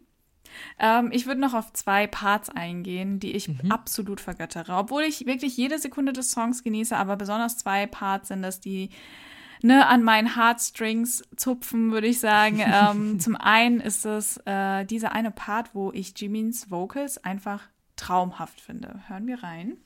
ähm, ich würde noch auf zwei Parts eingehen, die ich Mhm. absolut vergöttere. Obwohl ich wirklich jede Sekunde des Songs genieße, aber besonders zwei Parts sind das, die ne, an meinen Heartstrings zupfen, würde ich sagen. ähm, zum einen ist es äh, dieser eine Part, wo ich Jimins Vocals einfach traumhaft finde. Hören wir rein.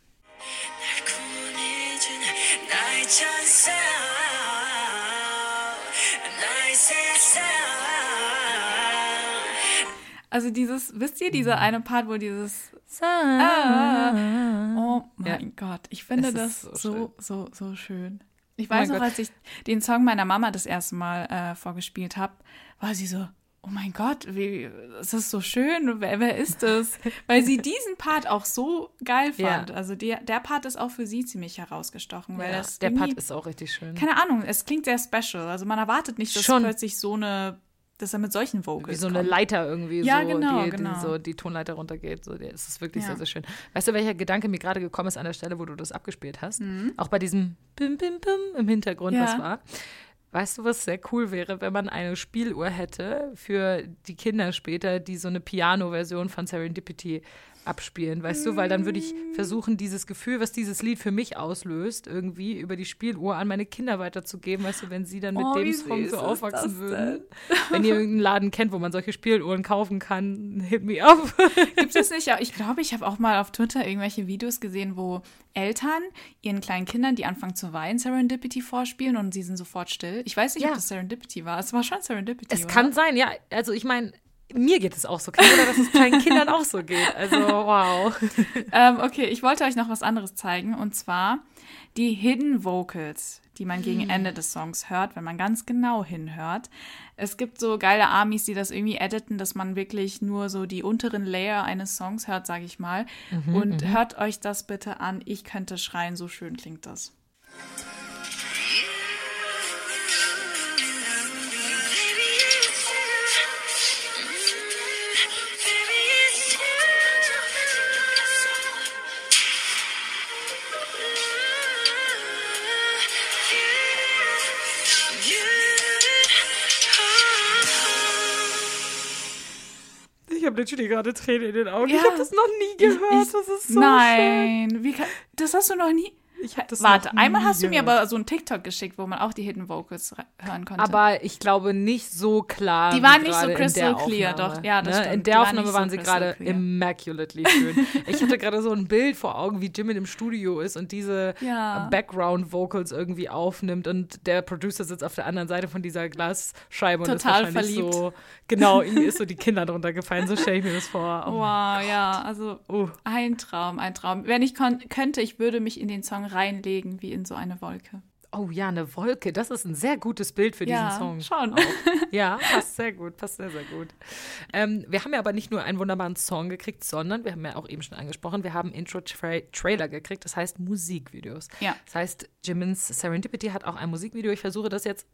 Also dieses, wisst ihr, dieser eine Part, wo dieses ah, Oh mein ja. Gott, ich finde das so, so, so, so schön. Ich mein weiß noch, Gott. als ich den Song meiner Mama das erste Mal äh, vorgespielt habe, war sie so, oh mein Gott, wie, das ist so schön, wer, wer ist das? Weil sie diesen Part auch so geil Ja. fand. Also der, der Part ist auch für sie ziemlich herausgestochen, weil Ja, das der Part ist auch richtig schön. keine Ahnung, es klingt sehr special. Also man erwartet nicht, dass Schon. plötzlich so eine, dass er mit solchen Vocals Wie so eine kommt. Leiter irgendwie, Ja, so, genau, die, genau. die so die Tonleiter runtergeht. So, es ist wirklich Ja. sehr, sehr schön. Weißt du, welcher Gedanke mir gerade gekommen ist an der Stelle, wo du das abgespielt hast? Auch bei diesem Bim, Bim, Bim im Hintergrund, Mhm. Ja. was war. Weißt du, was sehr cool wäre, wenn man eine Spieluhr hätte für die Kinder später, die so eine Piano-Version von Serendipity abspielen, weißt du? Weil dann würde ich versuchen, dieses Gefühl, was dieses Lied für mich auslöst, irgendwie über die Spieluhr an meine Kinder weiterzugeben, weißt du, wenn sie dann mit Oh, dem Song so aufwachsen würden. Wenn ihr irgendeinen Laden kennt, wo man solche Spieluhren kaufen kann, hit me up. Gibt es nicht? Ich glaube, ich habe auch mal auf Twitter irgendwelche Videos gesehen, wo Eltern ihren kleinen Kindern, die anfangen zu weinen, Serendipity vorspielen und sie sind sofort still. Ich weiß nicht, Ja. ob das Serendipity war. Es war schon Serendipity. Es oder? kann sein, ja. Also ich meine, mir geht es auch so. Kein Wunder, dass es kleinen Kindern auch so geht. Also wow. Ähm, okay, ich wollte euch noch was anderes zeigen und zwar die Hidden Vocals, die man Hm. gegen Ende des Songs hört, wenn man ganz genau hinhört. Es gibt so geile Armies, die das irgendwie editen, dass man wirklich nur so die unteren Layer eines Songs hört, sage ich mal. Mhm, und hört euch das bitte an. Ich könnte schreien, so schön klingt das. Habe natürlich gerade Tränen in den Augen. Ja. ich habe das noch nie gehört. Das ist so schön. Nein, wie kann, das hast du noch nie. Ich das Warte, einmal hast du mir gehört. aber so ein TikTok geschickt, wo man auch die Hidden Vocals re- hören konnte. Aber ich glaube nicht so klar. Die waren nicht so crystal clear, doch. Ja, das ne? stimmt. In Die der waren Aufnahme nicht so waren sie gerade immaculately schön. ich hatte gerade so ein Bild vor Augen, wie Jimin im Studio ist und diese Ja. Background-Vocals irgendwie aufnimmt und der Producer sitzt auf der anderen Seite von dieser Glasscheibe und Total ist wahrscheinlich verliebt. so, genau, ihm ist so die Kinder drunter gefallen. So stelle ich mir das vor. Oh, Wow, ja, also oh. ein Traum, ein Traum. Wenn ich könnte, ich würde mich in den Song reinlegen, wie in so eine Wolke. oh ja, eine Wolke. Das ist ein sehr gutes Bild für ja, diesen Song. schon. Ja, passt sehr gut, passt sehr, sehr gut. Ähm, wir haben ja aber nicht nur einen wunderbaren Song gekriegt, sondern wir haben ja auch eben schon angesprochen, wir haben Intro-Trailer gekriegt, das heißt Musikvideos. Ja. Das heißt, Jimin's Serendipity hat auch ein Musikvideo. Ich versuche das jetzt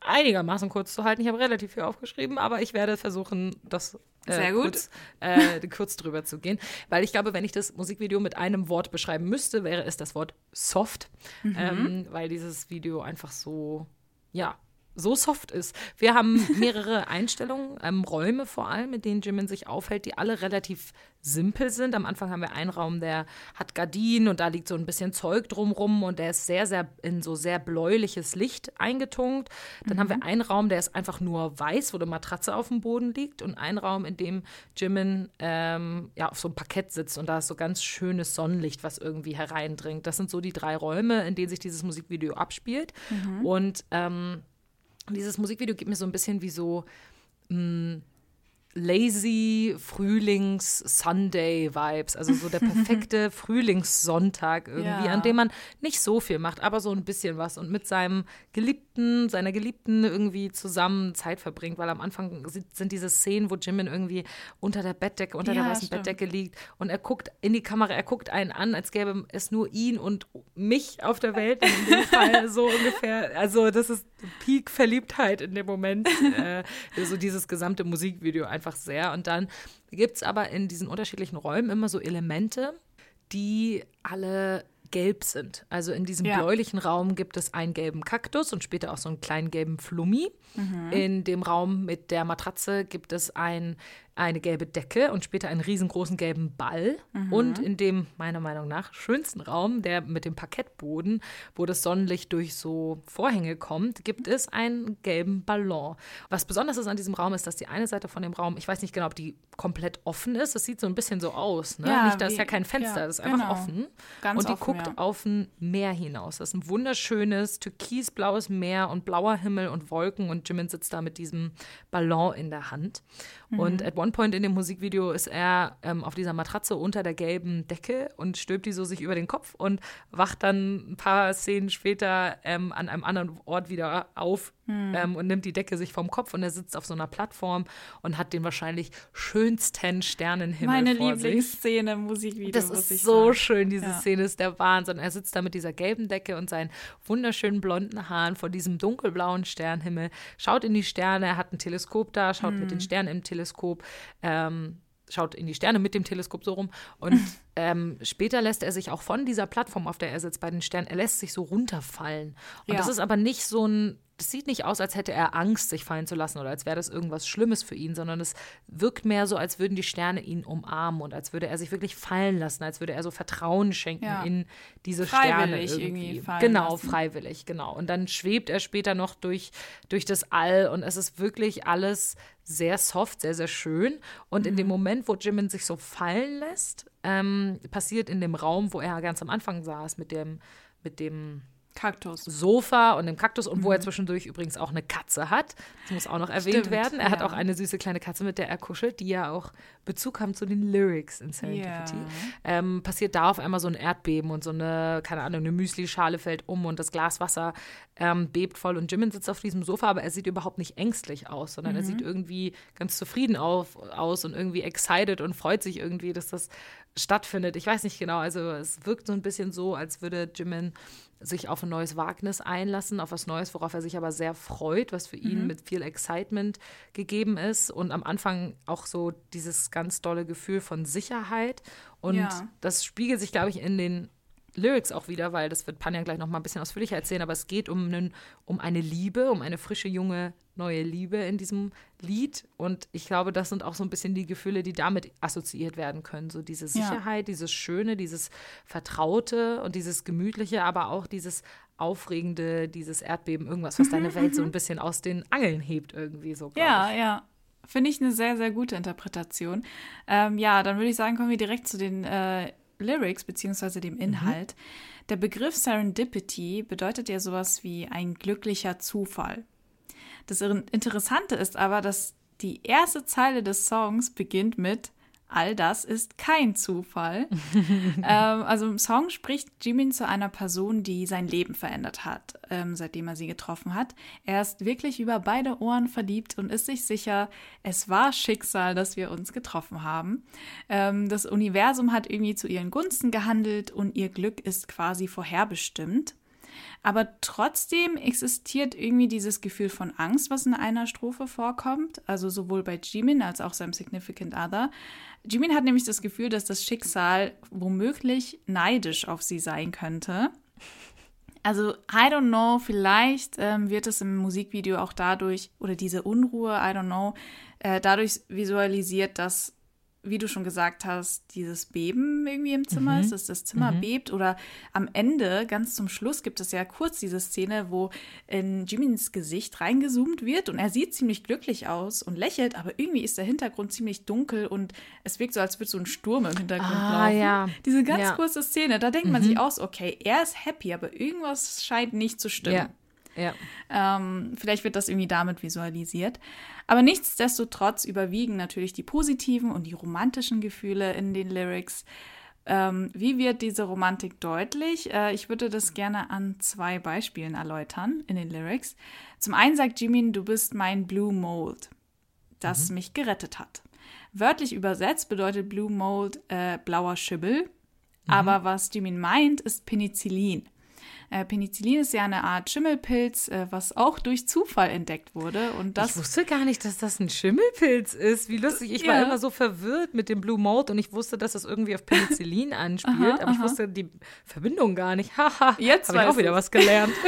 einigermaßen kurz zu halten. Ich habe relativ viel aufgeschrieben, aber ich werde versuchen, das äh, Sehr gut. Kurz, äh, kurz drüber zu gehen. Weil ich glaube, wenn ich das Musikvideo mit einem Wort beschreiben müsste, wäre es das Wort soft. Mhm. Ähm, weil dieses Video einfach so, ja, so soft ist. Wir haben mehrere Einstellungen, ähm, Räume vor allem, mit denen Jimin sich aufhält, die alle relativ simpel sind. Am Anfang haben wir einen Raum, der hat Gardinen und da liegt so ein bisschen Zeug drumrum und der ist sehr, sehr in so sehr bläuliches Licht eingetunkt. Dann haben wir einen Raum, der ist einfach nur weiß, wo eine Matratze auf dem Boden liegt und einen Raum, in dem Jimin ähm, ja, auf so einem Parkett sitzt und da ist so ganz schönes Sonnenlicht, was irgendwie hereindringt. Das sind so die drei Räume, in denen sich dieses Musikvideo abspielt. Und ähm, dieses Musikvideo gibt mir so ein bisschen wie so mh, lazy Frühlings-Sunday-Vibes. Also so der perfekte Frühlingssonntag irgendwie, Ja. an dem man nicht so viel macht, aber so ein bisschen was und mit seinem Geliebten, seiner Geliebten irgendwie zusammen Zeit verbringt, weil am Anfang sind sind diese Szenen, wo Jimin irgendwie unter der Bettdecke, unter Ja, der weißen stimmt. Bettdecke liegt und er guckt in die Kamera, er guckt einen an, als gäbe es nur ihn und mich auf der Welt in dem Fall so ungefähr. Also das ist Peak Verliebtheit in dem Moment. äh, so dieses gesamte Musikvideo einfach sehr. Und dann gibt es aber in diesen unterschiedlichen Räumen immer so Elemente, die alle gelb sind. Also in diesem Ja. bläulichen Raum gibt es einen gelben Kaktus und später auch so einen kleinen gelben Flummi. In dem Raum mit der Matratze gibt es ein, eine gelbe Decke und später einen riesengroßen gelben Ball. Und in dem meiner Meinung nach schönsten Raum, der mit dem Parkettboden, wo das Sonnenlicht durch so Vorhänge kommt, gibt es einen gelben Ballon. Was besonders ist an diesem Raum ist, dass die eine Seite von dem Raum, ich weiß nicht genau, ob die komplett offen ist. Es sieht so ein bisschen so aus. Ne? Ja, nicht, da ist ja kein Fenster, ja, das ist einfach genau. offen. Ganz und die offen, guckt ja. auf ein Meer hinaus. Das ist ein wunderschönes türkisblaues Meer und blauer Himmel und Wolken und Jimin sitzt da mit diesem Ballon in der Hand. Mhm. Und at one point in dem Musikvideo ist er ähm, auf dieser Matratze unter der gelben Decke und stülpt die so sich über den Kopf und wacht dann ein paar Szenen später ähm, an einem anderen Ort wieder auf ähm, und nimmt die Decke sich vom Kopf und er sitzt auf so einer Plattform und hat den wahrscheinlich schönsten Sternenhimmel Meine vor. Lieblingsszene im Musikvideo. Das ist so sagen. schön, diese Ja. Szene ist der Wahnsinn. Er sitzt da mit dieser gelben Decke und seinen wunderschönen blonden Haaren vor diesem dunkelblauen Sternenhimmel, schaut in die Sterne, er hat ein Teleskop da, schaut mit Mhm. den Sternen im Teleskop, ähm, schaut in die Sterne mit dem Teleskop so rum und ähm, später lässt er sich auch von dieser Plattform, auf der er sitzt, bei den Sternen, er lässt sich so runterfallen. Und Ja. das ist aber nicht so ein, das sieht nicht aus, als hätte er Angst, sich fallen zu lassen oder als wäre das irgendwas Schlimmes für ihn, sondern es wirkt mehr so, als würden die Sterne ihn umarmen und als würde er sich wirklich fallen lassen, als würde er so Vertrauen schenken Ja. in diese Sterne Freiwillig irgendwie. irgendwie fallen genau, lassen. freiwillig, genau. Und dann schwebt er später noch durch, durch das All und es ist wirklich alles sehr soft, sehr, sehr schön. Und in dem Mhm. Moment, wo Jimin sich so fallen lässt, ähm, passiert in dem Raum, wo er ganz am Anfang saß, mit dem, mit dem Kaktus. Sofa und dem Kaktus und wo er zwischendurch übrigens auch eine Katze hat. Das muss auch noch erwähnt Stimmt, werden. Er hat ja. auch eine süße kleine Katze, mit der er kuschelt, die ja auch Bezug haben zu den Lyrics in Serendipity. Ja. Ähm, passiert da auf einmal so ein Erdbeben und so eine, keine Ahnung, eine Müsli-Schale fällt um und das Glas Wasser ähm, bebt voll und Jimin sitzt auf diesem Sofa, aber er sieht überhaupt nicht ängstlich aus, sondern er sieht irgendwie ganz zufrieden auf, aus und irgendwie excited und freut sich irgendwie, dass das stattfindet. Ich weiß nicht genau, also es wirkt so ein bisschen so, als würde Jimin sich auf ein neues Wagnis einlassen, auf was Neues, worauf er sich aber sehr freut, was für ihn mit viel Excitement gegeben ist. Und am Anfang auch so dieses ganz dolle Gefühl von Sicherheit. Und Ja. das spiegelt sich, glaube ich, in den Lyrics auch wieder, weil das wird Panja gleich noch mal ein bisschen ausführlicher erzählen, aber es geht um, einen, um eine Liebe, um eine frische, junge, neue Liebe in diesem Lied und ich glaube, das sind auch so ein bisschen die Gefühle, die damit assoziiert werden können, so diese Sicherheit, dieses Schöne, dieses Vertraute und dieses Gemütliche, aber auch dieses Aufregende, dieses Erdbeben, irgendwas, was deine Welt so ein bisschen aus den Angeln hebt irgendwie so. Ja, ich. ja. Finde ich eine sehr, sehr gute Interpretation. Ähm, ja, dann würde ich sagen, kommen wir direkt zu den äh, Lyrics beziehungsweise dem Inhalt. Der Begriff Serendipity bedeutet ja sowas wie ein glücklicher Zufall. Das Interessante ist aber, dass die erste Zeile des Songs beginnt mit All das ist kein Zufall. ähm, also im Song spricht Jimin zu einer Person, die sein Leben verändert hat, ähm, seitdem er sie getroffen hat. Er ist wirklich über beide Ohren verliebt und ist sich sicher, es war Schicksal, dass wir uns getroffen haben. Ähm, das Universum hat irgendwie zu ihren Gunsten gehandelt und ihr Glück ist quasi vorherbestimmt. Aber trotzdem existiert irgendwie dieses Gefühl von Angst, was in einer Strophe vorkommt. Also sowohl bei Jimin als auch seinem Significant Other. Jimin hat nämlich das Gefühl, dass das Schicksal womöglich neidisch auf sie sein könnte. Also, I don't know, vielleicht ähm, wird es im Musikvideo auch dadurch, oder diese Unruhe, I don't know, äh, dadurch visualisiert, dass, wie du schon gesagt hast, dieses Beben irgendwie im Zimmer ist, dass das Zimmer bebt. Oder am Ende, ganz zum Schluss, gibt es ja kurz diese Szene, wo in Jimins Gesicht reingezoomt wird und er sieht ziemlich glücklich aus und lächelt, aber irgendwie ist der Hintergrund ziemlich dunkel und es wirkt so, als würde so ein Sturm im Hintergrund Ah, laufen. ja. Diese ganz Ja. kurze Szene, da denkt man sich aus, okay, er ist happy, aber irgendwas scheint nicht zu stimmen. Ja. Ja. Ähm, vielleicht wird das irgendwie damit visualisiert. Aber nichtsdestotrotz überwiegen natürlich die positiven und die romantischen Gefühle in den Lyrics. Ähm, wie wird diese Romantik deutlich? Äh, ich würde das gerne an zwei Beispielen erläutern in den Lyrics. Zum einen sagt Jimin, du bist mein Blue Mold, das mich gerettet hat. Wörtlich übersetzt bedeutet Blue Mold äh, blauer Schimmel. Aber was Jimin meint, ist Penicillin. Äh, Penicillin ist ja eine Art Schimmelpilz, äh, was auch durch Zufall entdeckt wurde. Und ich das wusste gar nicht, dass das ein Schimmelpilz ist. Wie lustig. Ich war Ja. immer so verwirrt mit dem Blue Mold und ich wusste, dass das irgendwie auf Penicillin anspielt, aber ich wusste die Verbindung gar nicht. Haha, Jetzt habe ich auch wieder was gelernt.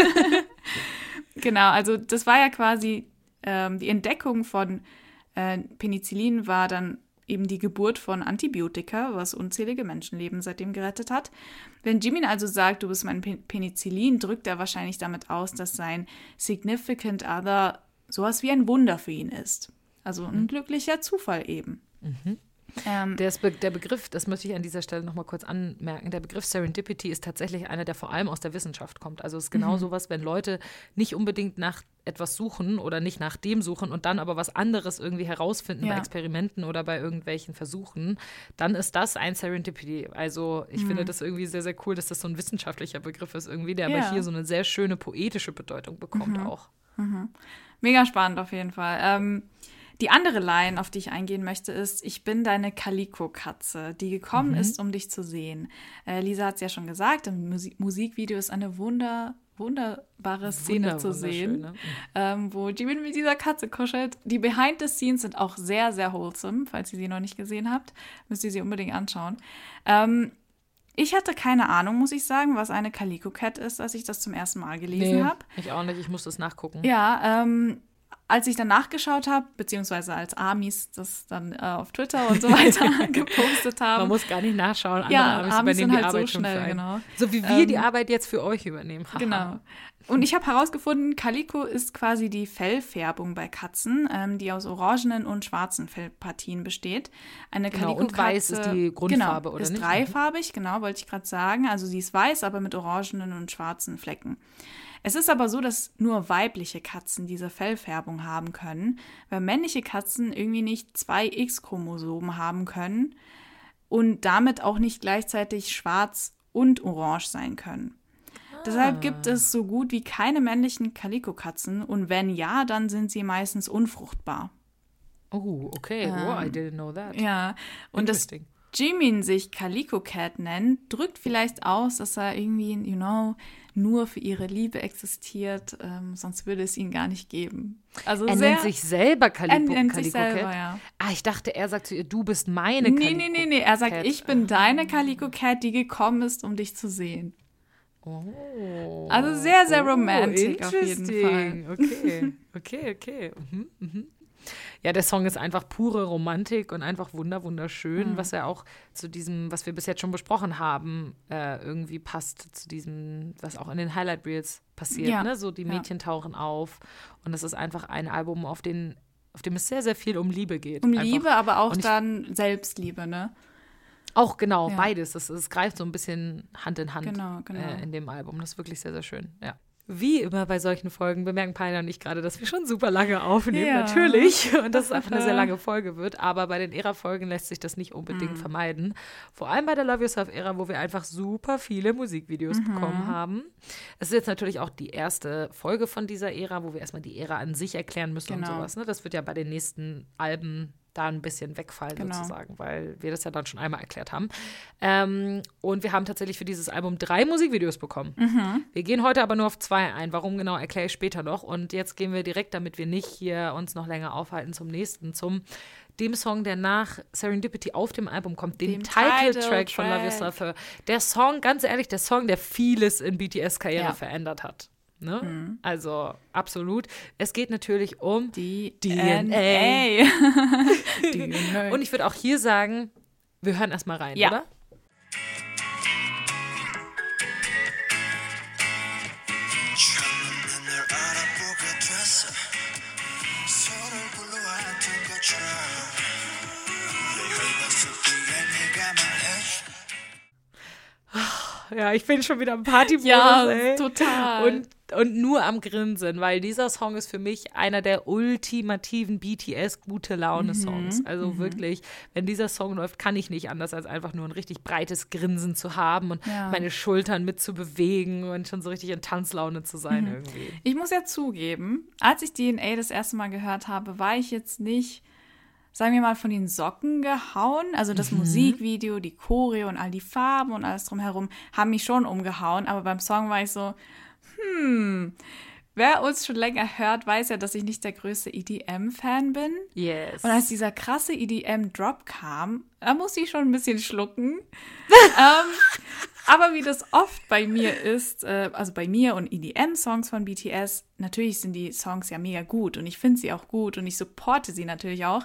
Genau, also das war ja quasi ähm, die Entdeckung von äh, Penicillin war dann eben die Geburt von Antibiotika, was unzählige Menschenleben seitdem gerettet hat. Wenn Jimin also sagt, du bist mein Pe Penicillin, drückt er wahrscheinlich damit aus, dass sein Significant Other sowas wie ein Wunder für ihn ist. Also ein glücklicher Zufall eben. Ähm, Der, Be der Begriff, das möchte ich an dieser Stelle nochmal kurz anmerken, der Begriff Serendipity ist tatsächlich einer, der vor allem aus der Wissenschaft kommt. Also es ist genau sowas, wenn Leute nicht unbedingt nach etwas suchen oder nicht nach dem suchen und dann aber was anderes irgendwie herausfinden Ja. bei Experimenten oder bei irgendwelchen Versuchen, dann ist das ein Serendipity. Also ich finde das irgendwie sehr, sehr cool, dass das so ein wissenschaftlicher Begriff ist irgendwie, der Ja. aber hier so eine sehr schöne poetische Bedeutung bekommt auch. Mega spannend auf jeden Fall. Ähm, die andere Line, auf die ich eingehen möchte, ist, ich bin deine Calico-Katze, die gekommen Mhm. ist, um dich zu sehen. Äh, Lisa hat es ja schon gesagt, im Musi Musikvideo ist eine wunder, wunderbare Szene Wunder- zu sehen, ne? ähm, wo Jimin mit dieser Katze kuschelt. Die Behind the Scenes sind auch sehr, sehr wholesome. Falls ihr sie noch nicht gesehen habt, müsst ihr sie unbedingt anschauen. Ähm, ich hatte keine Ahnung, muss ich sagen, was eine Calico Cat ist, als ich das zum ersten Mal gelesen Nee, habe. ich auch nicht. Ich muss das nachgucken. Ja, ähm, als ich dann nachgeschaut habe, beziehungsweise als Amis das dann äh, auf Twitter und so weiter gepostet haben. Man muss gar nicht nachschauen. Andere Ja, Amis Amis übernehmen sind die halt so Arbeit schon schnell, genau. So wie wir die Arbeit jetzt für euch übernehmen. Genau. Und ich habe herausgefunden, Calico ist quasi die Fellfärbung bei Katzen, ähm, die aus orangenen und schwarzen Fellpartien besteht. Eine Genau, Calico und weiß ist die Grundfarbe, genau, oder ist nicht? dreifarbig, genau, wollte ich gerade sagen. Also sie ist weiß, aber mit orangenen und schwarzen Flecken. Es ist aber so, dass nur weibliche Katzen diese Fellfärbung haben können, weil männliche Katzen irgendwie nicht zwei X-Chromosomen haben können und damit auch nicht gleichzeitig schwarz und orange sein können. Deshalb gibt es so gut wie keine männlichen Calico-Katzen und wenn ja, dann sind sie meistens unfruchtbar. Oh, okay. oh, I didn't know that. Ähm, Ja, und Interesting. Jimin sich Calico Cat nennt, drückt vielleicht aus, dass er irgendwie, you know, nur für ihre Liebe existiert, ähm, sonst würde es ihn gar nicht geben. Also Er sehr, nennt sich selber Calico, er nennt sich Calico selber, Cat. ja. Ah, ich dachte, er sagt zu ihr, du bist meine Nee, Calico nee, nee, nee, er sagt, Cat. ich bin deine Calico Cat, die gekommen ist, um dich zu sehen. Oh. Also sehr, sehr Oh, romantic auf jeden Fall. Okay, okay, okay. Mhm, mhm. Ja, der Song ist einfach pure Romantik und einfach wunder, wunderschön, Mhm. was ja auch zu diesem, was wir bis jetzt schon besprochen haben, äh, irgendwie passt zu diesem, was auch in den Highlight Reels passiert. Ja, Ne? So die ja. Mädchen tauchen auf und es ist einfach ein Album, auf, den, auf dem es sehr, sehr viel um Liebe geht. Um einfach. Liebe, aber auch ich- dann Selbstliebe, ne? Auch genau, Ja. beides. Es, es greift so ein bisschen Hand in Hand Genau, genau. Äh, in dem Album. Das ist wirklich sehr, sehr schön. Ja. Wie immer bei solchen Folgen bemerken Peiner und ich gerade, dass wir schon super lange aufnehmen, Ja. natürlich. Und dass es einfach eine sehr lange Folge wird. Aber bei den Ära-Folgen lässt sich das nicht unbedingt Mhm. vermeiden. Vor allem bei der Love Yourself-Ära, wo wir einfach super viele Musikvideos Mhm. bekommen haben. Es ist jetzt natürlich auch die erste Folge von dieser Ära, wo wir erstmal die Ära an sich erklären müssen und Genau. sowas. Ne? Das wird ja bei den nächsten Alben da ein bisschen wegfallen Genau. sozusagen, weil wir das ja dann schon einmal erklärt haben. Ähm, und wir haben tatsächlich für dieses Album drei Musikvideos bekommen. Mhm. Wir gehen heute aber nur auf zwei ein. Warum genau, erkläre ich später noch. Und jetzt gehen wir direkt, damit wir nicht hier uns noch länger aufhalten, zum nächsten, zum dem Song, der nach Serendipity auf dem Album kommt, dem, Dem Title-Track von Love. Yourself. Der Song, ganz ehrlich, der Song, der vieles in BTS-Karriere Ja. Mhm. verändert hat. Ne? Mhm. Also absolut. Es geht natürlich um die DNA. DNA. Und ich würde auch hier sagen, wir hören erstmal rein, ja. oder? Ja, ich bin schon wieder im Partymodus. Ja, ey. total. Und und nur am Grinsen, weil dieser Song ist für mich einer der ultimativen BTS-gute Laune-Songs. Mhm, Also wirklich, wenn dieser Song läuft, kann ich nicht anders, als einfach nur ein richtig breites Grinsen zu haben und Ja. meine Schultern mitzubewegen und schon so richtig in Tanzlaune zu sein Mhm. irgendwie. Ich muss ja zugeben, als ich DNA das erste Mal gehört habe, war ich jetzt nicht, sagen wir mal, von den Socken gehauen. Also das Musikvideo, die Choreo und all die Farben und alles drumherum haben mich schon umgehauen. Aber beim Song war ich so, hm, wer uns schon länger hört, weiß ja, dass ich nicht der größte EDM-Fan bin. Yes. Und als dieser krasse EDM-Drop kam, da musste ich schon ein bisschen schlucken. ähm, aber wie das oft bei mir ist, äh, also bei mir und EDM-Songs von BTS, natürlich sind die Songs ja mega gut und ich finde sie auch gut und ich supporte sie natürlich auch.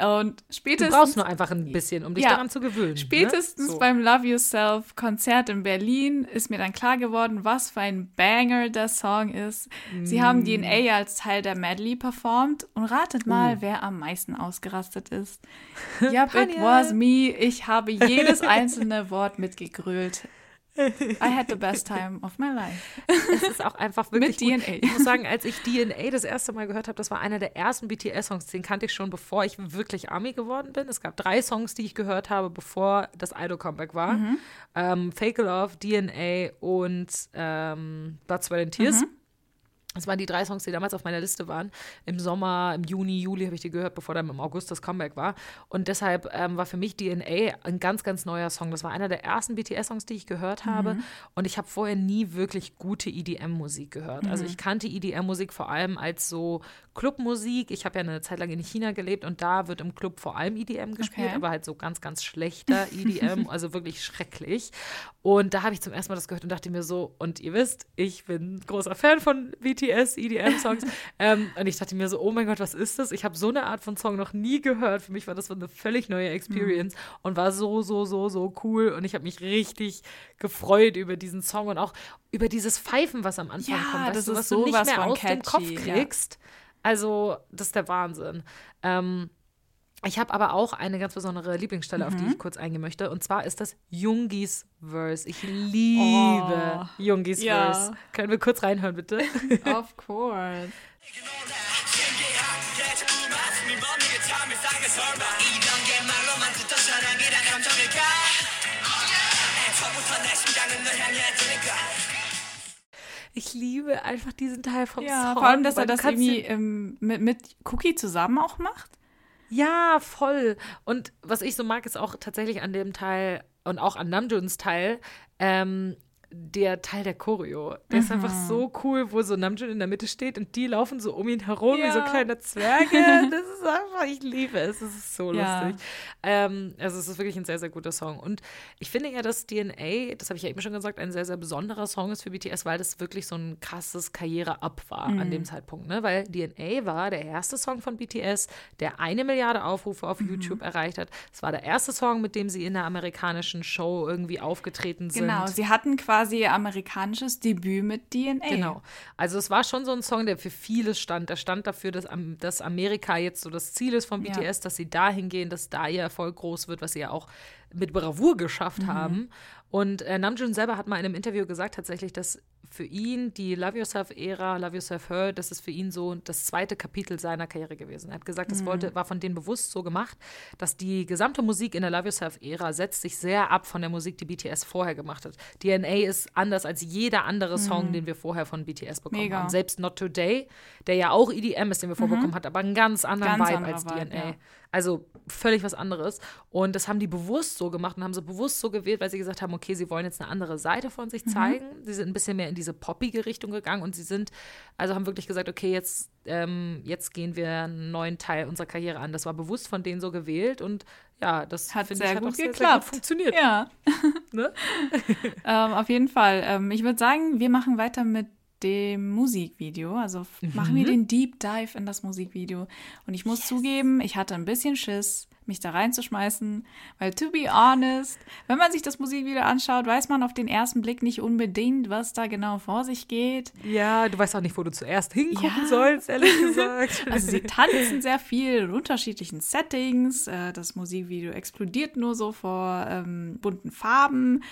Und du spätestens, brauchst nur einfach ein bisschen, um dich Ja. daran zu gewöhnen. spätestens ne? so. beim Love Yourself Konzert in Berlin ist mir dann klar geworden, was für ein Banger der Song ist. Sie Mm. haben DNA als Teil der Medley performt und ratet mal, Uh. wer am meisten ausgerastet ist. Yep, it was me. Ich habe jedes einzelne Wort mitgegrölt. I had the best time of my life. Es ist auch einfach wirklich Mit gut. DNA. Ich muss sagen, als ich DNA das erste Mal gehört habe, das war einer der ersten BTS-Songs, den kannte ich schon, bevor ich wirklich Army geworden bin. Es gab drei Songs, die ich gehört habe, bevor das Idol-Comeback war. Mhm. Ähm, Fake Love, DNA und ähm, Blood, Sweat and Tears. Mhm. Das waren die drei Songs, die damals auf meiner Liste waren. Im Sommer, im Juni, Juli habe ich die gehört, bevor dann im August das Comeback war. Und deshalb ähm, war für mich DNA ein ganz, ganz neuer Song. Das war einer der ersten BTS-Songs, die ich gehört habe. Mhm. Und ich habe vorher nie wirklich gute EDM-Musik gehört. Also Mhm. ich kannte EDM-Musik vor allem als so Clubmusik. Ich habe ja eine Zeit lang in China gelebt und da wird im Club vor allem EDM gespielt, Okay. aber halt so ganz, ganz schlechter EDM, also wirklich schrecklich. Und da habe ich zum ersten Mal das gehört und dachte mir so, und ihr wisst, ich bin großer Fan von BTS, EDM-Songs. ähm, und ich dachte mir so, oh mein Gott, was ist das? Ich habe so eine Art von Song noch nie gehört. Für mich war das eine völlig neue Experience und war so, so, so, so cool. Und ich habe mich richtig gefreut über diesen Song und auch über dieses Pfeifen, was am Anfang Ja, kommt. Das du, ist was du nicht mehr aus dem Kopf catchy, ja. kriegst. Also, das ist der Wahnsinn. Ähm, ich habe aber auch eine ganz besondere Lieblingsstelle, mhm. auf die mhm. ich kurz eingehen möchte. Und zwar ist das Jungis Verse. Ich liebe oh, Jungis ja. Verse. Können wir kurz reinhören, bitte? of course. Ich liebe einfach diesen Teil vom ja, Song. Vor allem, dass er das irgendwie ähm, mit, mit Cookie zusammen auch macht. Ja, voll. Und was ich so mag, ist auch tatsächlich an dem Teil und auch an Namjoons Teil, ähm, der Teil der Choreo. Der ist einfach Mhm. so cool, wo so Namjoon in der Mitte steht und die laufen so um ihn herum wie so Ja. kleine Zwerge. Das ist einfach, ich liebe es. Es ist so Ja. lustig. Ähm, also es ist wirklich ein sehr, sehr guter Song. Und ich finde ja, dass DNA, das habe ich ja eben schon gesagt, ein sehr, sehr besonderer Song ist für BTS, weil das wirklich so ein krasses Karriere-Up war an Mhm. dem Zeitpunkt. Ne? Weil DNA war der erste Song von BTS, der eine Milliarde Aufrufe auf Mhm. YouTube erreicht hat. Es war der erste Song, mit dem sie in der amerikanischen Show irgendwie aufgetreten sind. Genau, sie hatten quasi ihr amerikanisches Debüt mit DNA. Genau. Also es war schon so ein Song, der für vieles stand. Der stand dafür, dass, dass Amerika jetzt so das Ziel ist von Ja. BTS, dass sie dahin gehen, dass da ihr Erfolg groß wird, was sie ja auch mit Bravour geschafft Mhm. haben. Und äh, Namjoon selber hat mal in einem Interview gesagt tatsächlich, dass für ihn die Love Yourself-Ära, Love Yourself Her, das ist für ihn so das zweite Kapitel seiner Karriere gewesen. Er hat gesagt, Mhm. das wollte, war von denen bewusst so gemacht, dass die gesamte Musik in der Love Yourself-Ära setzt sich sehr ab von der Musik, die BTS vorher gemacht hat. DNA ist anders als jeder andere Song, den wir vorher von BTS bekommen Mhm. Mega. haben. Selbst Not Today, der ja auch EDM ist, den wir vorbekommen hat, aber einen ganz anderen Mhm. Ganz Vibe anderer als Vibe, DNA. ja. Also völlig was anderes. Und das haben die bewusst so gemacht und haben sie bewusst so gewählt, weil sie gesagt haben, okay, sie wollen jetzt eine andere Seite von Mhm. sich zeigen. Sie sind ein bisschen mehr in diese poppige Richtung gegangen und sie sind, also haben wirklich gesagt, okay, jetzt, ähm, jetzt gehen wir einen neuen Teil unserer Karriere an. Das war bewusst von denen so gewählt und ja, das Hat sehr ich, hat gut sehr, geklappt. Sehr gut funktioniert. Ja. Ne? ähm, auf jeden Fall. Ähm, ich würde sagen, wir machen weiter mit dem Musikvideo. Also f- machen wir den Deep Dive in das Musikvideo. Und ich muss zugeben, ich hatte ein bisschen Schiss, mich da reinzuschmeißen, weil to be honest, wenn man sich das Musikvideo anschaut, weiß man auf den ersten Blick nicht unbedingt, was da genau vor sich geht. Ja, du weißt auch nicht, wo du zuerst hingucken Ja. sollst, ehrlich gesagt. Also sie tanzen sehr viel in unterschiedlichen Settings. Äh, Das Musikvideo explodiert nur so vor ähm, bunten Farben.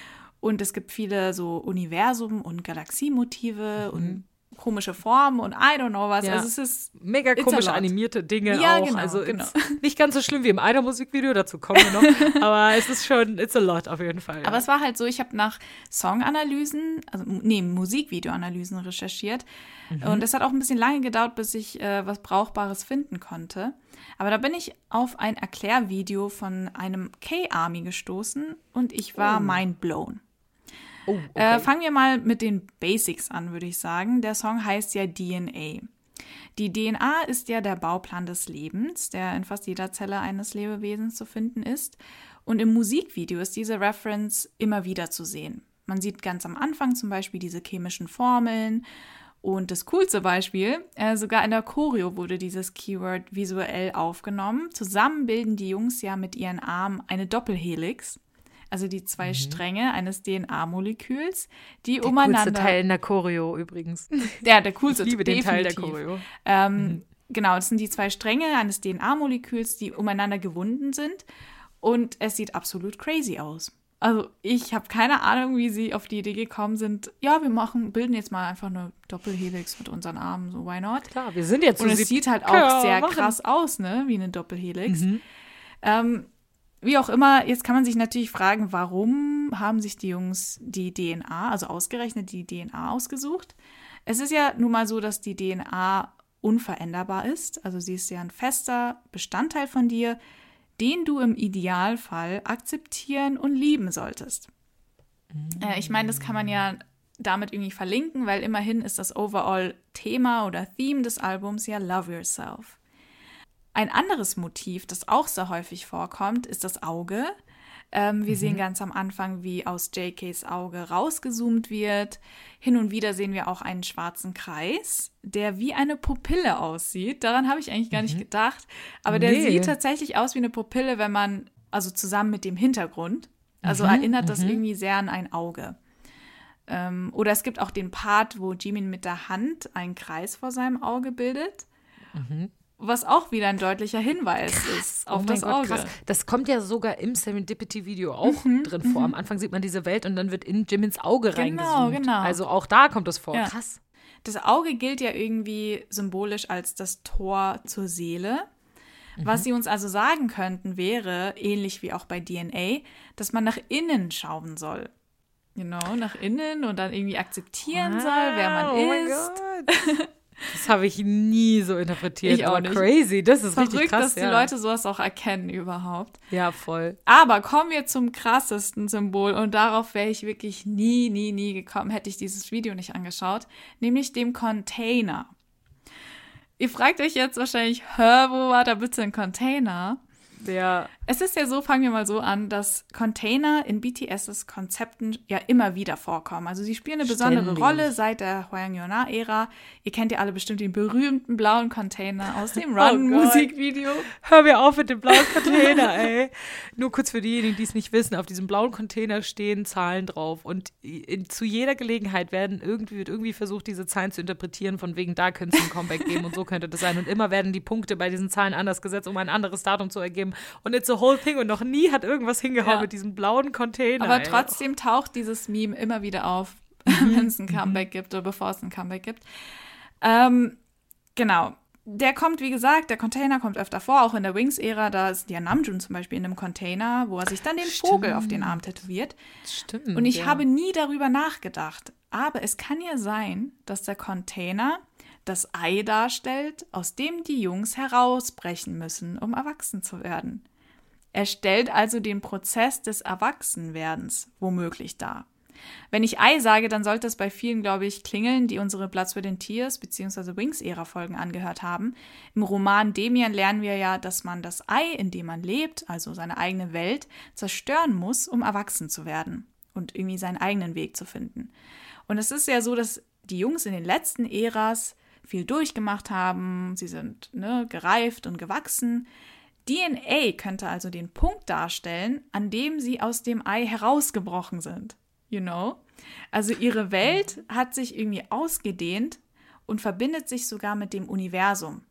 Und es gibt viele so Universum- und Galaxiemotive und komische Formen und I don't know was. Mhm. Ja. Also es ist Mega komisch animierte Dinge Ja, auch. genau, also genau. nicht ganz so schlimm wie im einer Musikvideo, dazu kommen wir noch. aber es ist schon, it's a lot auf jeden Fall. Ja. Aber es war halt so, ich habe nach Songanalysen, also nee, Musikvideoanalysen recherchiert. Mhm. Und es hat auch ein bisschen lange gedauert, bis ich äh, was Brauchbares finden konnte. Aber da bin ich auf ein Erklärvideo von einem K-Army gestoßen und ich war mind blown. Oh, Äh, okay. fangen wir mal mit den Basics an, würde ich sagen. Der Song heißt ja DNA. Die DNA ist ja der Bauplan des Lebens, der in fast jeder Zelle eines Lebewesens zu finden ist. Und im Musikvideo ist diese Reference immer wieder zu sehen. Man sieht ganz am Anfang zum Beispiel diese chemischen Formeln. Und das coolste Beispiel, äh, sogar in der Choreo wurde dieses Keyword visuell aufgenommen. Zusammen bilden die Jungs ja mit ihren Armen eine Doppelhelix, also die zwei Stränge eines DNA-Moleküls, die Mhm. der umeinander. coolste Teil in der Choreo übrigens. Ja, der coolste. Ich liebe den Teil der. Choreo. Ähm, Genau, das sind die zwei Stränge eines DNA-Moleküls, die umeinander gewunden sind. Und es sieht absolut crazy aus. Also ich habe keine Ahnung, wie sie auf die Idee gekommen sind. Ja, wir machen, bilden jetzt mal einfach eine Doppelhelix mit unseren Armen, so why not? Klar, wir sind jetzt Und so es sieht halt auch sehr machen. krass aus, ne? Wie eine Doppelhelix. Mhm. Ähm, wie auch immer, jetzt kann man sich natürlich fragen, warum haben sich die Jungs die DNA, also ausgerechnet die DNA ausgesucht? Es ist ja nun mal so, dass die DNA unveränderbar ist. Also sie ist ja ein fester Bestandteil von dir, den du im Idealfall akzeptieren und lieben solltest. Äh, ich meine, das kann man ja damit irgendwie verlinken, weil immerhin ist das Overall-Thema oder Theme des Albums ja Love Yourself. Ein anderes Motiv, das auch sehr häufig vorkommt, ist das Auge. Ähm, wir sehen ganz am Anfang, wie aus JKs Auge rausgezoomt wird. Hin und wieder sehen wir auch einen schwarzen Kreis, der wie eine Pupille aussieht. Daran habe ich eigentlich gar nicht gedacht. Aber der Nee. sieht tatsächlich aus wie eine Pupille, wenn man, also zusammen mit dem Hintergrund. Also erinnert das irgendwie sehr an ein Auge. Ähm, oder es gibt auch den Part, wo Jimin mit der Hand einen Kreis vor seinem Auge bildet. Was auch wieder ein deutlicher Hinweis ist auf oh das Gott, Auge. krass. Das kommt ja sogar im Serendipity-Video auch drin vor. Am Anfang sieht man diese Welt und dann wird in Jimins Auge Genau, reingezoomt. genau. Also auch da kommt das vor. Ja. Krass. Das Auge gilt ja irgendwie symbolisch als das Tor zur Seele. Was sie uns also sagen könnten, wäre, ähnlich wie auch bei DNA, dass man nach innen schauen soll. Genau, nach innen und dann irgendwie akzeptieren soll, wer man oh mein ist. Das habe ich nie so interpretiert. Ich auch nicht. crazy. Das ist richtig Verrückt, krass. dass die ja. Leute sowas auch erkennen überhaupt. Ja, voll. Aber kommen wir zum krassesten Symbol und darauf wäre ich wirklich nie, nie, nie gekommen, hätte ich dieses Video nicht angeschaut, nämlich dem Container. Ihr fragt euch jetzt wahrscheinlich, hör, wo war da bitte ein Container? Ja. Es ist ja so, fangen wir mal so an, dass Container in BTSs Konzepten ja immer wieder vorkommen. Also sie spielen eine besondere Ständig. Rolle seit der Hwang Yona-Ära. Ihr kennt ja alle bestimmt den berühmten blauen Container aus dem Oh. Run-Musikvideo. Hör mir auf mit dem blauen Container, ey. Nur kurz für diejenigen, die es nicht wissen, auf diesem blauen Container stehen Zahlen drauf und in, zu jeder Gelegenheit werden irgendwie, wird irgendwie versucht, diese Zahlen zu interpretieren, von wegen, da könnte es ein Comeback geben und so könnte das sein. Und immer werden die Punkte bei diesen Zahlen anders gesetzt, um ein anderes Datum zu ergeben. Und it's a whole thing und noch nie hat irgendwas hingehauen Ja. mit diesem blauen Container. Aber ey. trotzdem taucht dieses Meme immer wieder auf, Mhm. wenn es ein Comeback gibt oder bevor es ein Comeback gibt. Ähm, genau. Der kommt, wie gesagt, der Container kommt öfter vor, auch in der Wings-Ära. Da ist ja Namjoon zum Beispiel in einem Container, wo er sich dann den Vogel auf den Arm tätowiert. Stimmt. Und ich ja. habe nie darüber nachgedacht. Aber es kann ja sein, dass der Container das Ei darstellt, aus dem die Jungs herausbrechen müssen, um erwachsen zu werden. Er stellt also den Prozess des Erwachsenwerdens womöglich dar. Wenn ich Ei sage, dann sollte es bei vielen, glaube ich, klingeln, die unsere Bloods Within Tears bzw. Wings-Ära-Folgen angehört haben. Im Roman Demian lernen wir ja, dass man das Ei, in dem man lebt, also seine eigene Welt, zerstören muss, um erwachsen zu werden und irgendwie seinen eigenen Weg zu finden. Und es ist ja so, dass die Jungs in den letzten Äras viel durchgemacht haben, sie sind ne, gereift und gewachsen. DNA könnte also den Punkt darstellen, an dem sie aus dem Ei herausgebrochen sind. You know? Also ihre Welt hat sich irgendwie ausgedehnt und verbindet sich sogar mit dem Universum.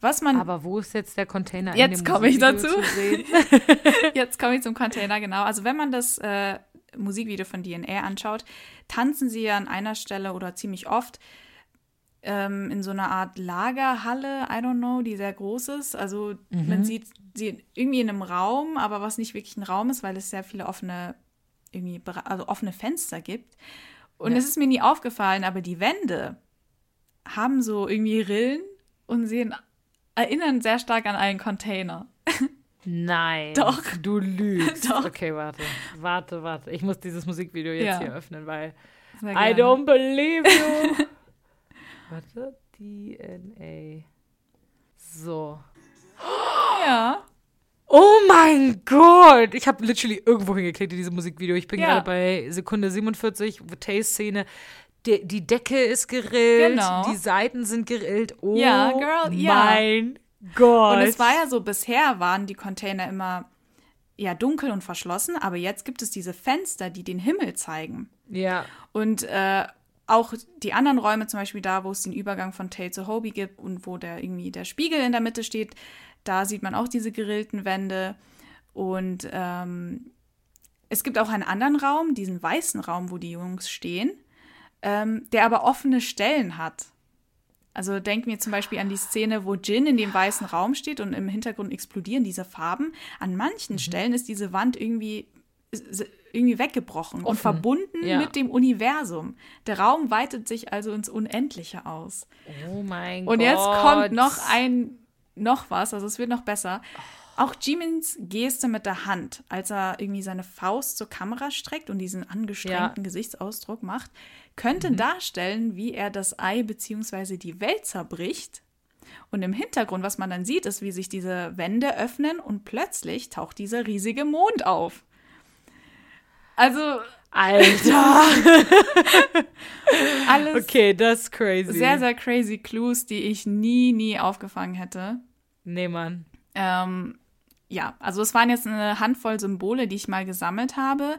Was man Aber wo ist jetzt der Container Jetzt komme ich dazu. Jetzt komme ich zum Container, genau. Also wenn man das äh, Musikvideo von DNA anschaut, tanzen sie ja an einer Stelle oder ziemlich oft ähm, in so einer Art Lagerhalle, I don't know, die sehr groß ist. Also man sieht sie irgendwie in einem Raum, aber was nicht wirklich ein Raum ist, weil es sehr viele offene, irgendwie, also offene Fenster gibt. Und Ja. es ist mir nie aufgefallen, aber die Wände haben so irgendwie Rillen und sehen, erinnern sehr stark an einen Container. Nein. Doch. Du lügst. Doch. Okay, warte. Warte, warte. Ich muss dieses Musikvideo jetzt Ja. hier öffnen, weil I don't believe you. warte. DNA. So. Ja. Oh mein Gott! Ich habe literally irgendwo hingeklickt in diesem Musikvideo. Ich bin Ja. gerade bei Sekunde 47, Tay-Szene. Die, die Decke ist gerillt, Genau. die Seiten sind gerillt. Oh Ja, Girl, ja. mein Gott. Und es war ja so, bisher waren die Container immer ja dunkel und verschlossen, aber jetzt gibt es diese Fenster, die den Himmel zeigen. Ja. Und äh, auch die anderen Räume, zum Beispiel da, wo es den Übergang von Tay zu Hobie gibt und wo der irgendwie der Spiegel in der Mitte steht, da sieht man auch diese gerillten Wände. Und ähm, es gibt auch einen anderen Raum, diesen weißen Raum, wo die Jungs stehen, ähm, der aber offene Stellen hat. Also denken wir zum Beispiel an die Szene, wo Jin in dem weißen Raum steht und im Hintergrund explodieren diese Farben. An manchen Stellen ist diese Wand irgendwie irgendwie weggebrochen und Offen. verbunden Ja. mit dem Universum. Der Raum weitet sich also ins Unendliche aus. Oh mein Und Gott. jetzt kommt noch ein, noch was, also es wird noch besser. Auch Jimins Geste mit der Hand, als er irgendwie seine Faust zur Kamera streckt und diesen angestrengten Gesichtsausdruck macht, könnte Mhm. darstellen, wie er das Ei bzw. die Welt zerbricht. Und im Hintergrund, was man dann sieht, ist, wie sich diese Wände öffnen und plötzlich taucht dieser riesige Mond auf. Also Alter. alles Okay, das ist crazy. sehr, sehr crazy Clues, die ich nie, nie aufgefangen hätte. Nee, Mann. Ähm, ja, also es waren jetzt eine Handvoll Symbole, die ich mal gesammelt habe.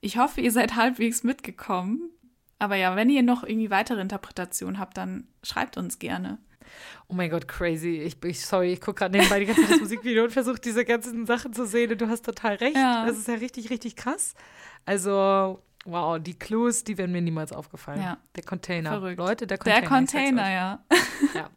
Ich hoffe, ihr seid halbwegs mitgekommen. Aber ja, wenn ihr noch irgendwie weitere Interpretationen habt, dann schreibt uns gerne. Oh mein Gott, crazy. Ich, ich sorry, ich gucke gerade nebenbei die ganze Zeit das Musikvideo und versuche diese ganzen Sachen zu sehen und du hast total recht. Ja. Das ist ja richtig, richtig krass. Also, wow, die Clues, die wären mir niemals aufgefallen. Ja. Der Container. Verrückt. Leute, der Container. Der Container, ja. Ja.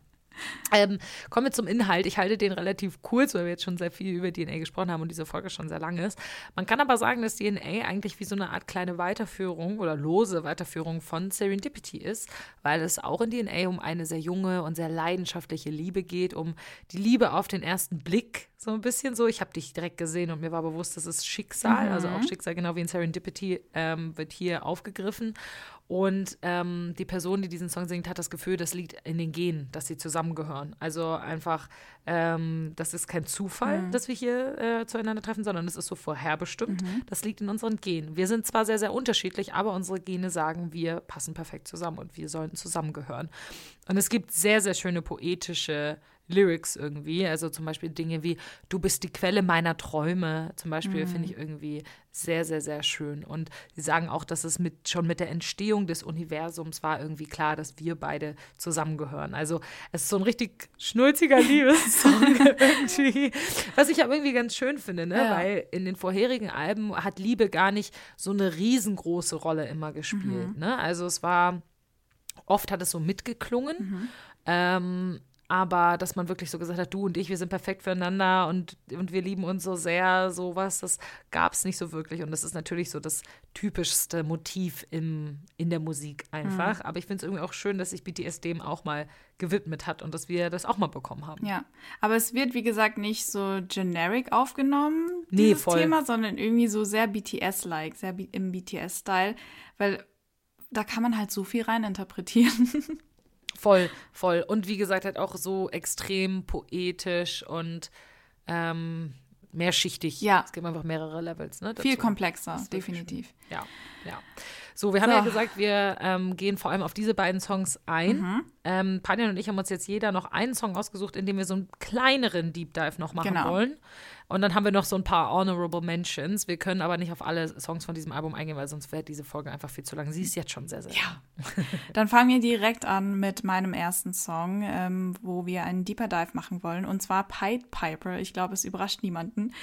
Ähm, kommen wir zum Inhalt. Ich halte den relativ kurz, weil wir jetzt schon sehr viel über DNA gesprochen haben und diese Folge schon sehr lang ist. Man kann aber sagen, dass DNA eigentlich wie so eine Art kleine Weiterführung oder lose Weiterführung von Serendipity ist, weil es auch in DNA um eine sehr junge und sehr leidenschaftliche Liebe geht, um die Liebe auf den ersten Blick, so ein bisschen so. Ich habe dich direkt gesehen und mir war bewusst, das ist Schicksal, also auch Schicksal, genau wie in Serendipity, ähm, wird hier aufgegriffen. Und ähm, die Person, die diesen Song singt, hat das Gefühl, das liegt in den Genen, dass sie zusammengehören. Also einfach, ähm, das ist kein Zufall, dass wir hier äh, zueinander treffen, sondern es ist so vorherbestimmt. Das liegt in unseren Genen. Wir sind zwar sehr, sehr unterschiedlich, aber unsere Gene sagen, wir passen perfekt zusammen und wir sollten zusammengehören. Und es gibt sehr, sehr schöne poetische Lyrics irgendwie. Also zum Beispiel Dinge wie Du bist die Quelle meiner Träume. Zum Beispiel finde ich irgendwie sehr, sehr, sehr schön. Und sie sagen auch, dass es mit, schon mit der Entstehung des Universums war irgendwie klar, dass wir beide zusammengehören. Also es ist so ein richtig schnulziger Liebessong irgendwie. Was ich aber irgendwie ganz schön finde, ne? Ja. weil in den vorherigen Alben hat Liebe gar nicht so eine riesengroße Rolle immer gespielt. Ne? Also es war, oft hat es so mitgeklungen. Ähm, aber dass man wirklich so gesagt hat, du und ich, wir sind perfekt füreinander und, und wir lieben uns so sehr, sowas, das gab es nicht so wirklich. Und das ist natürlich so das typischste Motiv im, in der Musik einfach. Aber ich finde es irgendwie auch schön, dass sich BTS dem auch mal gewidmet hat und dass wir das auch mal bekommen haben. Ja, aber es wird, wie gesagt, nicht so generic aufgenommen, Nee, dieses voll. Thema, sondern irgendwie so sehr BTS-like, sehr im BTS-Style, weil da kann man halt so viel reininterpretieren. Voll, voll. Und wie gesagt, halt auch so extrem poetisch und ähm, mehrschichtig. Ja. Es gibt einfach mehrere Levels. Ne, viel komplexer, definitiv. Ja, ja. So, wir haben So. ja gesagt, wir ähm, gehen vor allem auf diese beiden Songs ein. Mhm. Ähm, Panjan und ich haben uns jetzt jeder noch einen Song ausgesucht, in dem wir so einen kleineren Deep Dive noch machen Genau. wollen. Und dann haben wir noch so ein paar Honorable Mentions. Wir können aber nicht auf alle Songs von diesem Album eingehen, weil sonst wäre diese Folge einfach viel zu lang. Sie ist jetzt schon sehr, sehr Ja. Dann fangen wir direkt an mit meinem ersten Song, ähm, wo wir einen Deeper Dive machen wollen, und zwar Pied Piper. Ich glaube, es überrascht niemanden.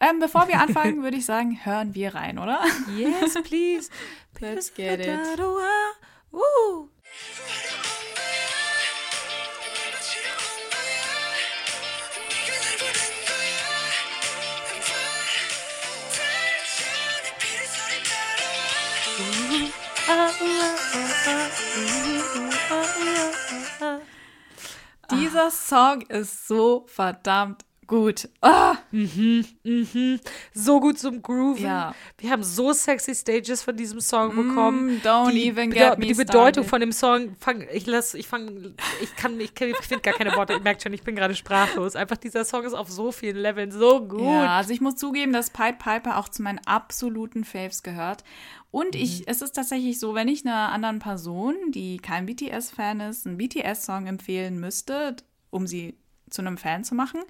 Ähm, bevor wir anfangen, würde ich sagen, hören wir rein, oder? Yes, please. Let's get it. Woo. Dieser Song ist so verdammt gut. Ah, So gut zum Grooven. Ja. Wir haben so sexy Stages von diesem Song bekommen. Mm, don't die, even get me Die Bedeutung started. von dem Song, fang, ich lass, ich fang, ich kann, ich, ich finde gar keine Worte. Ihr merkt schon, ich bin gerade sprachlos. Einfach dieser Song ist auf so vielen Leveln so gut. Ja, also ich muss zugeben, dass Pied Piper auch zu meinen absoluten Faves gehört. Und ich, es ist tatsächlich so, wenn ich einer anderen Person, die kein BTS-Fan ist, einen BTS-Song empfehlen müsste, um sie zu einem Fan zu machen,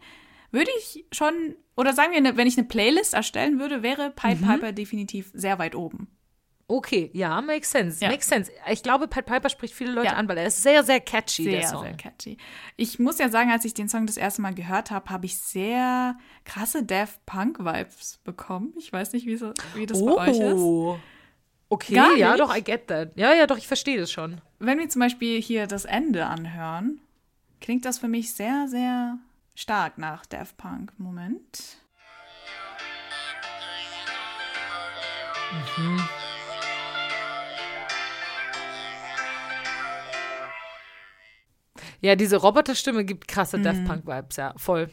würde ich schon, oder sagen wir, ne- wenn ich eine Playlist erstellen würde, wäre Pied Mhm. Piper definitiv sehr weit oben. Okay, ja, makes sense. Ja. Makes sense. Ich glaube, Pat Piper spricht viele Leute Ja. an, weil er ist sehr, sehr catchy, der Sehr, Song. sehr catchy. Ich muss ja sagen, als ich den Song das erste Mal gehört habe, habe ich sehr krasse Daft Punk-Vibes bekommen. Ich weiß nicht, wie, so, wie das bei euch ist. Oh. Okay, Gar ja, nicht? doch, I get that. Ja, ja, doch, ich verstehe das schon. wenn wir zum Beispiel hier das Ende anhören, klingt das für mich sehr, sehr stark nach Daft Punk. Moment. Ja, diese Roboterstimme gibt krasse Daft Punk-Vibes, ja, voll.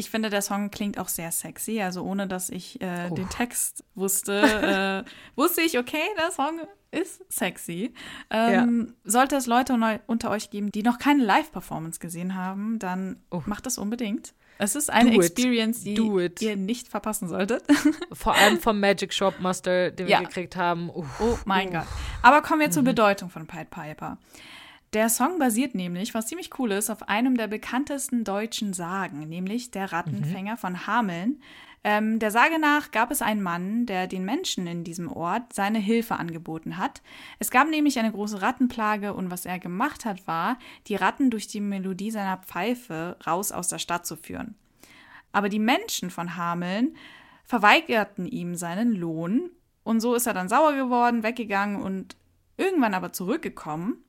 Ich finde, der Song klingt auch sehr sexy. Also ohne, dass ich äh, Oh. den Text wusste, äh, wusste ich, okay, der Song ist sexy. Ähm, Sollte es Leute unter euch geben, die noch keine Live-Performance gesehen haben, dann Oh. macht das unbedingt. Es ist eine Do. Experience, die ihr nicht verpassen solltet. Vor allem vom Magic Shop Master, den wir Ja. gekriegt haben. Uff. Oh mein Gott. Aber kommen Mhm. wir zur Bedeutung von Pied Piper. Der Song basiert nämlich, was ziemlich cool ist, auf einem der bekanntesten deutschen Sagen, nämlich der Rattenfänger von Hameln. Ähm, der Sage nach gab es einen Mann, der den Menschen in diesem Ort seine Hilfe angeboten hat. Es gab nämlich eine große Rattenplage und was er gemacht hat, war, die Ratten durch die Melodie seiner Pfeife raus aus der Stadt zu führen. Aber die Menschen von Hameln verweigerten ihm seinen Lohn und so ist er dann sauer geworden, weggegangen und irgendwann aber zurückgekommen.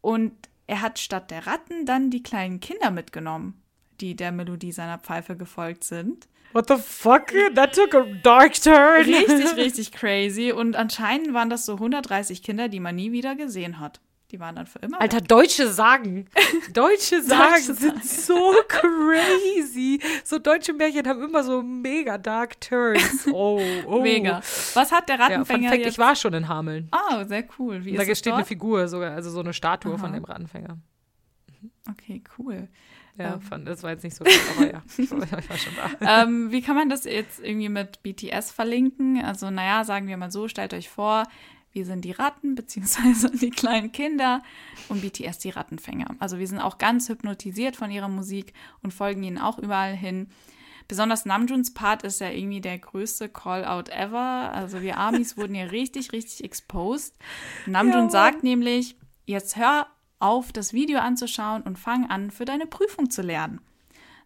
Und er hat statt der Ratten dann die kleinen Kinder mitgenommen, die der Melodie seiner Pfeife gefolgt sind. What the fuck? That took a dark turn. Richtig, richtig crazy. Und anscheinend waren das so 130 Kinder, die man nie wieder gesehen hat. Die waren dann für immer. Alter, deutsche Sagen. Deutsche Sagen sind so crazy. So deutsche Märchen haben immer so mega dark turns. Oh, oh. weg. Mega. Was hat der Ja, Rattenfänger Fact, jetzt? ich war schon in Hameln. Oh, sehr cool. Wie da steht eine dort? Figur sogar, also so eine Statue von Aha. dem Rattenfänger. Okay, cool. Ja, Ähm. fand, das war jetzt nicht so gut, aber ja, ich war, ich war schon da. ähm, wie kann man das jetzt irgendwie mit BTS verlinken? Also, naja, sagen wir mal so, stellt euch vor, wir sind die Ratten, beziehungsweise die kleinen Kinder und BTS die Rattenfänger. Also wir sind auch ganz hypnotisiert von ihrer Musik und folgen ihnen auch überall hin. Besonders Namjoons Part ist ja irgendwie der größte Call-out ever. Also wir Amis wurden ja richtig, richtig exposed. Namjoon Ja. sagt nämlich, jetzt hör auf, das Video anzuschauen und fang an, für deine Prüfung zu lernen.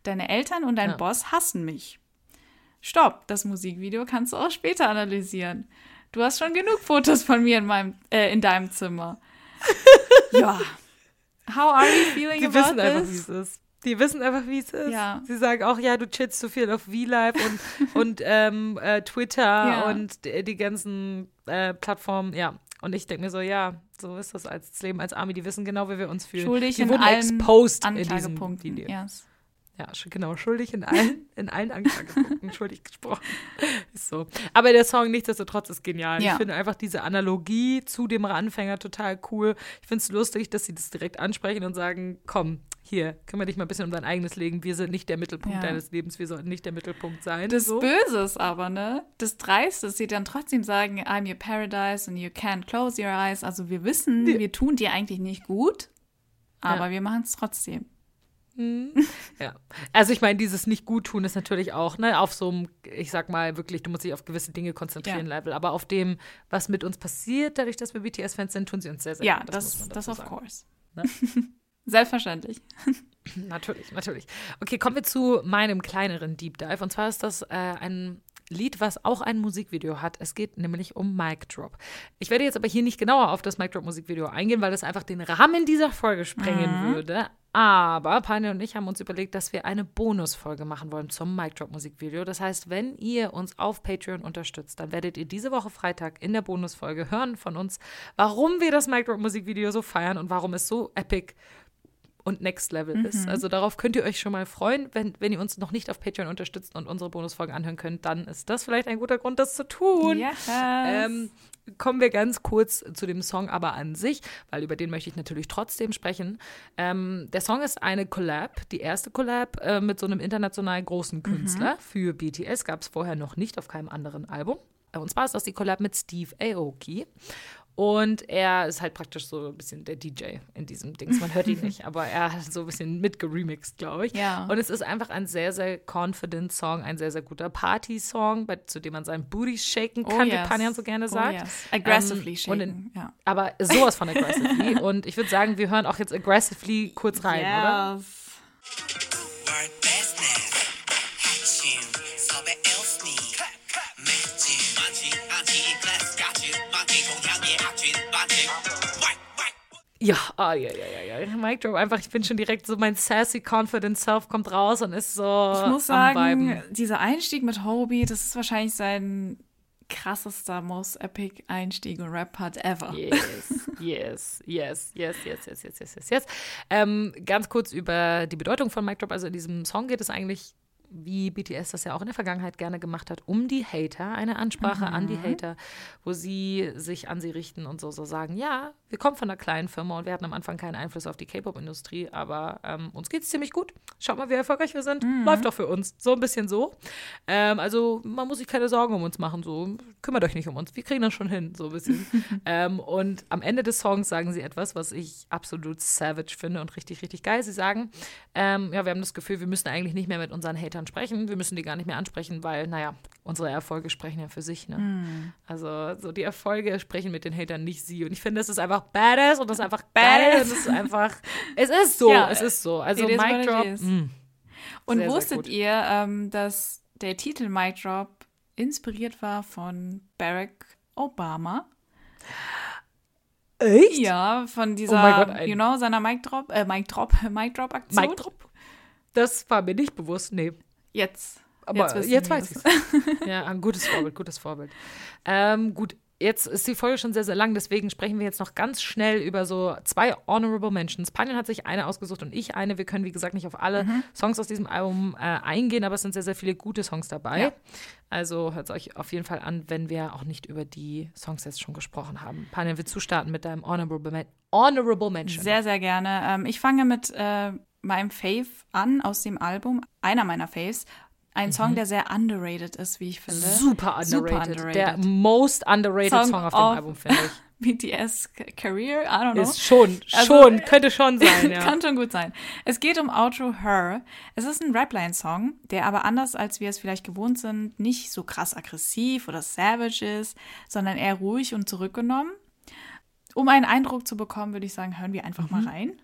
Deine Eltern und dein Ja. Boss hassen mich. Stopp, das Musikvideo kannst du auch später analysieren. Du hast schon genug Fotos von mir in, meinem, äh, in deinem Zimmer. ja. How are you feeling Die about wissen einfach, wie es ist. Die wissen einfach, wie es ist. Ja. Sie sagen auch, ja, du chillst zu viel auf VLive und, und ähm, äh, Twitter Ja. und die, die ganzen äh, Plattformen. Ja. Und ich denke mir so, ja, so ist das als Leben als Army. Die wissen genau, wie wir uns fühlen. Schuldig in wurden allen exposed in diesem. Video. Yes. Ja, genau, schuldig in allen, in allen Anklagepunkten, schuldig gesprochen. Ist so. Aber der Song nichtsdestotrotz ist genial. Ja. Ich finde einfach diese Analogie zu dem Anfänger total cool. Ich finde es lustig, dass sie das direkt ansprechen und sagen, komm, hier, kümmere dich mal ein bisschen um dein eigenes Leben. Wir sind nicht der Mittelpunkt Ja. deines Lebens, wir sollten nicht der Mittelpunkt sein. Das so. Böse ist aber, ne? Das Dreiste, ist, sie dann trotzdem sagen, I'm your paradise and you can't close your eyes. Also wir wissen, Ja. wir tun dir eigentlich nicht gut, aber wir machen es trotzdem. Ja. Also ich meine, dieses nicht gut tun ist natürlich auch, ne, auf so einem, ich sag mal wirklich, du musst dich auf gewisse Dinge konzentrieren, Ja. Level, aber auf dem, was mit uns passiert, dadurch, dass wir BTS-Fans sind, tun sie uns sehr, sehr Ja, gut. das, muss man das, dazu of course. Ne? Selbstverständlich. Natürlich, natürlich. Okay, kommen wir zu meinem kleineren Deep Dive. Und zwar ist das äh, ein Lied, was auch ein Musikvideo hat. Es geht nämlich um Mic Drop. Ich werde jetzt aber hier nicht genauer auf das Mic Drop Musikvideo eingehen, weil das einfach den Rahmen dieser Folge sprengen würde. Aber Pani und ich haben uns überlegt, dass wir eine Bonusfolge machen wollen zum Mic Drop Musikvideo. Das heißt, wenn ihr uns auf Patreon unterstützt, dann werdet ihr diese Woche Freitag in der Bonusfolge hören von uns, warum wir das Mic Drop Musikvideo so feiern und warum es so epic und Next Level ist. Also darauf könnt ihr euch schon mal freuen. Wenn, wenn ihr uns noch nicht auf Patreon unterstützt und unsere Bonusfolgen anhören könnt, dann ist das vielleicht ein guter Grund, das zu tun. Yes. Ähm, kommen wir ganz kurz zu dem Song aber an sich, weil über den möchte ich natürlich trotzdem sprechen. Ähm, der Song ist eine Collab, die erste Collab äh, mit so einem international großen Künstler. Für BTS gab es vorher noch nicht auf keinem anderen Album. Und zwar ist das die Collab mit Steve Aoki. Und er ist halt praktisch so ein bisschen der DJ in diesem Dings. Man hört ihn nicht, aber er hat so ein bisschen mitgeremixed, glaube ich. Ja. Und es ist einfach ein sehr, sehr confident Song, ein sehr, sehr guter Party-Song, bei- zu dem man seinen Booty shaken kann, wie Panjan so gerne sagt. Oh, yes. Aggressively Ähm, shaken. in- ja. Aber sowas von aggressively. und ich würde sagen, wir hören auch jetzt aggressively kurz rein, oder? Yes. Work Ja, ah, ja, ja, ja, ja. Mic Drop, einfach, ich bin schon direkt so, mein sassy, confident Self kommt raus und ist so Ich muss sagen, Viben. dieser Einstieg mit Hobie, das ist wahrscheinlich sein krassester, most epic Einstieg und Rap-Part ever. Yes, yes, yes, yes, yes, yes, yes, yes, yes, yes. Ähm, ganz kurz über die Bedeutung von Mic Drop. Also in diesem Song geht es eigentlich wie BTS das ja auch in der Vergangenheit gerne gemacht hat, um die Hater, eine Ansprache an die Hater, wo sie sich an sie richten und so, so sagen, ja, wir kommen von einer kleinen Firma und wir hatten am Anfang keinen Einfluss auf die K-Pop-Industrie, aber ähm, uns geht es ziemlich gut. Schaut mal, wie erfolgreich wir sind. Läuft doch für uns. So ein bisschen so. Ähm, also man muss sich keine Sorgen um uns machen, so kümmert euch nicht um uns. Wir kriegen das schon hin, so ein bisschen. ähm, und am Ende des Songs sagen sie etwas, was ich absolut savage finde und richtig, richtig geil. Sie sagen, ähm, ja, wir haben das Gefühl, wir müssen eigentlich nicht mehr mit unseren Hatern sprechen. Wir müssen die gar nicht mehr ansprechen, weil, naja, unsere Erfolge sprechen ja für sich. Ne? Also so die Erfolge sprechen mit den Hatern, nicht sie. Und ich finde, das ist einfach badass und das ist einfach. Badass. Und das ist einfach, es ist so, Ja, es ist so. Also Mic Drop, mh. Und Sehr, sehr wusstet gut. ihr, ähm, dass der Titel Mic Drop inspiriert war von Barack Obama? Echt? Ja, von dieser, Oh Gott, you know, seiner Mic Drop, äh, Mic Drop, Mic Drop Aktion. Mic Drop? Das war mir nicht bewusst, nee. Jetzt. Aber jetzt, wir weiß ich das. Ja, ein gutes Vorbild, gutes Vorbild. Ähm, gut, jetzt ist die Folge schon sehr, sehr lang, deswegen sprechen wir jetzt noch ganz schnell über so zwei Honorable Mentions. Panel hat sich eine ausgesucht und ich eine. Wir können, wie gesagt, nicht auf alle Mhm. Songs aus diesem Album äh, eingehen, aber es sind sehr, sehr viele gute Songs dabei. Ja. Also hört es euch auf jeden Fall an, wenn wir auch nicht über die Songs jetzt schon gesprochen haben. Panel, willst du starten mit deinem Honorable, Men Honorable Mention? Sehr, sehr gerne. Ähm, ich fange mit äh, meinem Fave an aus dem Album, einer meiner Faves. Ein Song, der sehr underrated ist, wie ich finde. Mhm. Super underrated. Super underrated. Der most underrated Song, Song auf dem Album, finde ich. BTS Career, I don't know. Ist schon, Also- schon, könnte schon sein, ja. Kann schon gut sein. Es geht um Outro Her. Es ist ein Rapline-Song, der aber anders als wir es vielleicht gewohnt sind, nicht so krass aggressiv oder savage ist, sondern eher ruhig und zurückgenommen. Um einen Eindruck zu bekommen, würde ich sagen, hören wir einfach Mhm. mal rein.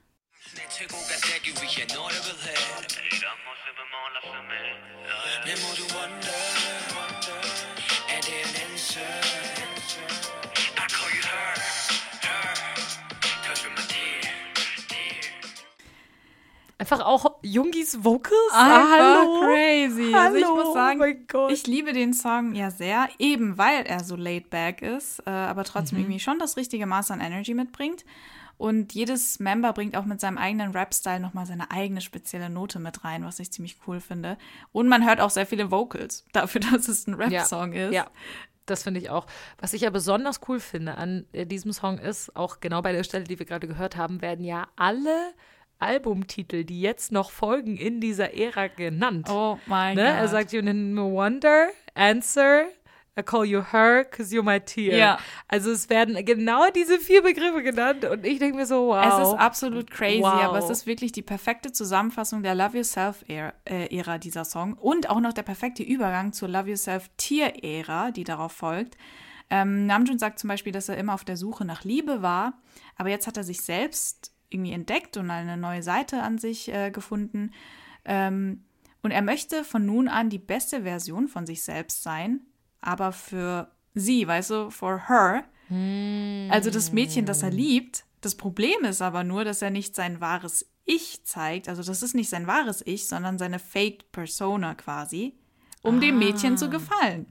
Einfach auch Jungis Vocals? Einfach ah, Hallo. crazy. Hallo. Also ich muss oh sagen, oh ich liebe den Song ja sehr, eben weil er so laid back ist, äh, aber trotzdem mhm. irgendwie schon das richtige Maß an Energy mitbringt. Und jedes Member bringt auch mit seinem eigenen Rap-Style nochmal seine eigene spezielle Note mit rein, was ich ziemlich cool finde. Und man hört auch sehr viele Vocals dafür, dass es ein Rap-Song ist. Ja, das finde ich auch. Was ich ja besonders cool finde an äh, diesem Song ist, auch genau bei der Stelle, die wir gerade gehört haben, werden ja alle Albumtitel, die jetzt noch folgen, in dieser Ära genannt. Oh mein ne? Gott. Er sagt, you no wonder, answer, I call you her, cause you're my tear. Ja. Also es werden genau diese vier Begriffe genannt und ich denke mir so, wow. Es ist absolut crazy, Wow. aber es ist wirklich die perfekte Zusammenfassung der Love Yourself-Ära, dieser Song. Und auch noch der perfekte Übergang zur Love Yourself-Tier-Ära, die darauf folgt. Ähm, Namjoon sagt zum Beispiel, dass er immer auf der Suche nach Liebe war, aber jetzt hat er sich selbst irgendwie entdeckt und eine neue Seite an sich äh, gefunden. Ähm, und er möchte von nun an die beste Version von sich selbst sein, aber für sie, weißt du, for her. Also das Mädchen, das er liebt. Das Problem ist aber nur, dass er nicht sein wahres Ich zeigt. Also das ist nicht sein wahres Ich, sondern seine Fake Persona quasi, um dem Mädchen zu gefallen.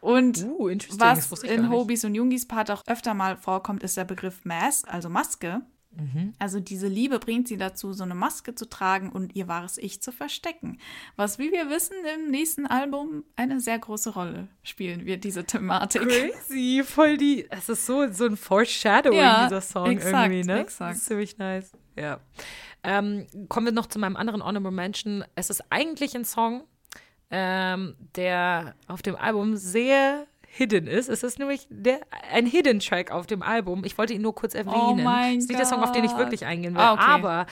Und Uh, was in. Hobys und Jungis Part auch öfter mal vorkommt, ist der Begriff Mask, also Maske. Mhm. Also diese Liebe bringt sie dazu, so eine Maske zu tragen und ihr wahres Ich zu verstecken. Was, wie wir wissen, im nächsten Album eine sehr große Rolle spielen wird, diese Thematik. Crazy, voll die. Es ist so, so ein Foreshadowing, Ja, dieser Song exakt, irgendwie, ne? exakt. Das ist ziemlich nice. Ja. Ähm, kommen wir noch zu meinem anderen Honorable Mention. Es ist eigentlich ein Song, ähm, der auf dem Album sehr hidden ist. Es ist nämlich der, ein Hidden Track auf dem Album. Ich wollte ihn nur kurz erwähnen. Oh mein es ist nicht der Song, auf den ich wirklich eingehen will. Ah, okay. Aber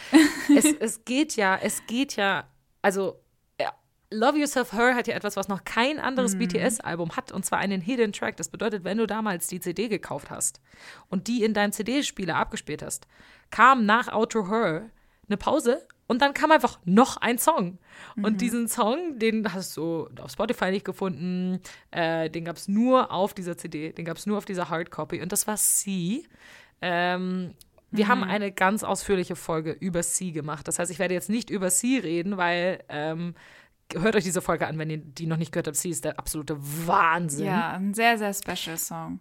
es, es geht ja, es geht ja, also ja, Love Yourself Her hat ja etwas, was noch kein anderes BTS-Album hat, und zwar einen Hidden Track. Das bedeutet, wenn du damals die CD gekauft hast und die in deinem CD-Spieler abgespielt hast, kam nach Outro Her eine Pause und dann kam einfach noch ein Song. Und diesen Song, den hast du auf Spotify nicht gefunden, äh, den gab es nur auf dieser CD, den gab es nur auf dieser Hardcopy und das war C. Ähm, wir haben eine ganz ausführliche Folge über C gemacht. Das heißt, ich werde jetzt nicht über C reden, weil ähm, hört euch diese Folge an, wenn ihr die noch nicht gehört habt. Sie ist der absolute Wahnsinn. Ja, ein sehr, sehr special Song.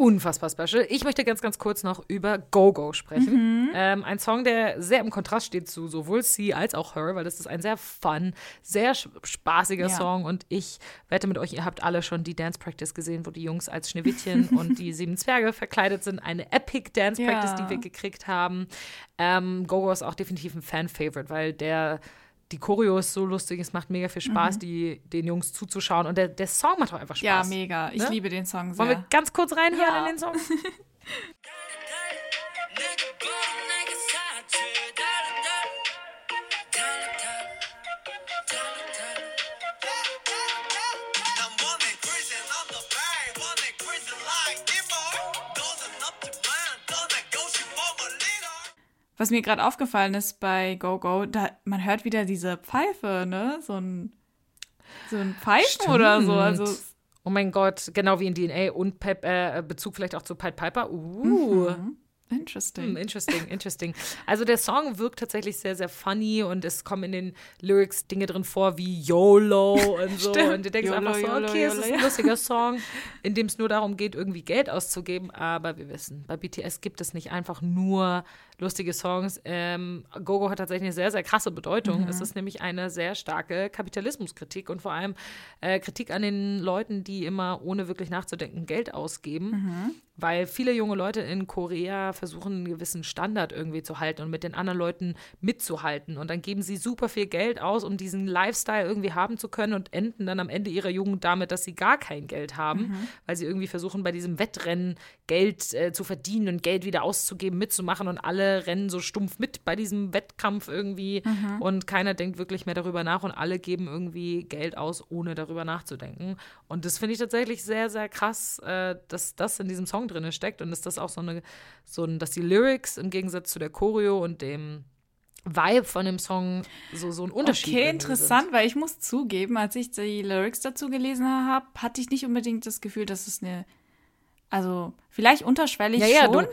Unfassbar special. Ich möchte ganz, ganz kurz noch über Go-Go sprechen. Ähm, ein Song, der sehr im Kontrast steht zu sowohl Sie als auch Her, weil das ist ein sehr fun, sehr spaßiger Ja. Song. Und ich wette mit euch, ihr habt alle schon die Dance Practice gesehen, wo die Jungs als Schneewittchen und die sieben Zwerge verkleidet sind. Eine Epic Dance Practice, Ja. die wir gekriegt haben. Ähm, Go-Go ist auch definitiv ein Fan-Favorite, weil der. Die Choreo ist so lustig, es macht mega viel Spaß, die, den Jungs zuzuschauen. Und der, der Song macht auch einfach Spaß. Ja, mega. Ich Ne? liebe den Song Wollen wir sehr. ganz kurz reinhören Ja. in den Song? Was mir gerade aufgefallen ist bei Go Go, da man hört wieder diese Pfeife, ne? So ein so ein Pfeifen oder so. Also Oh mein Gott, genau wie in DNA und Pep, äh, Bezug vielleicht auch zu Pied Piper. Uh, interesting. hm, interesting, interesting. Also der Song wirkt tatsächlich sehr, sehr funny und es kommen in den Lyrics Dinge drin vor wie YOLO und so. Stimmt. Und du denkst YOLO, einfach so, YOLO, okay, es YOLO, ist ein lustiger Song, in dem es nur darum geht, irgendwie Geld auszugeben. Aber wir wissen, bei BTS gibt es nicht einfach nur lustige Songs. Ähm, Gogo hat tatsächlich eine sehr, sehr krasse Bedeutung. Mhm. Es ist nämlich eine sehr starke Kapitalismuskritik und vor allem äh, Kritik an den Leuten, die immer ohne wirklich nachzudenken Geld ausgeben. Mhm. Weil viele junge Leute in Korea versuchen, einen gewissen Standard irgendwie zu halten und mit den anderen Leuten mitzuhalten. Und dann geben sie super viel Geld aus, um diesen Lifestyle irgendwie haben zu können und enden dann am Ende ihrer Jugend damit, dass sie gar kein Geld haben, weil sie irgendwie versuchen, bei diesem Wettrennen Geld äh, zu verdienen und Geld wieder auszugeben, mitzumachen und alle rennen so stumpf mit bei diesem Wettkampf irgendwie und keiner denkt wirklich mehr darüber nach und alle geben irgendwie Geld aus, ohne darüber nachzudenken. Und das finde ich tatsächlich sehr, sehr krass, äh, dass das in diesem Song drin steckt und dass das auch so eine, so ein, dass die Lyrics im Gegensatz zu der Choreo und dem Vibe von dem Song so, so ein Unterschied Okay, interessant, weil ich muss zugeben, als ich die Lyrics dazu gelesen habe, hatte ich nicht unbedingt das Gefühl, dass es eine, also vielleicht unterschwellig Ja, ja, schon, du-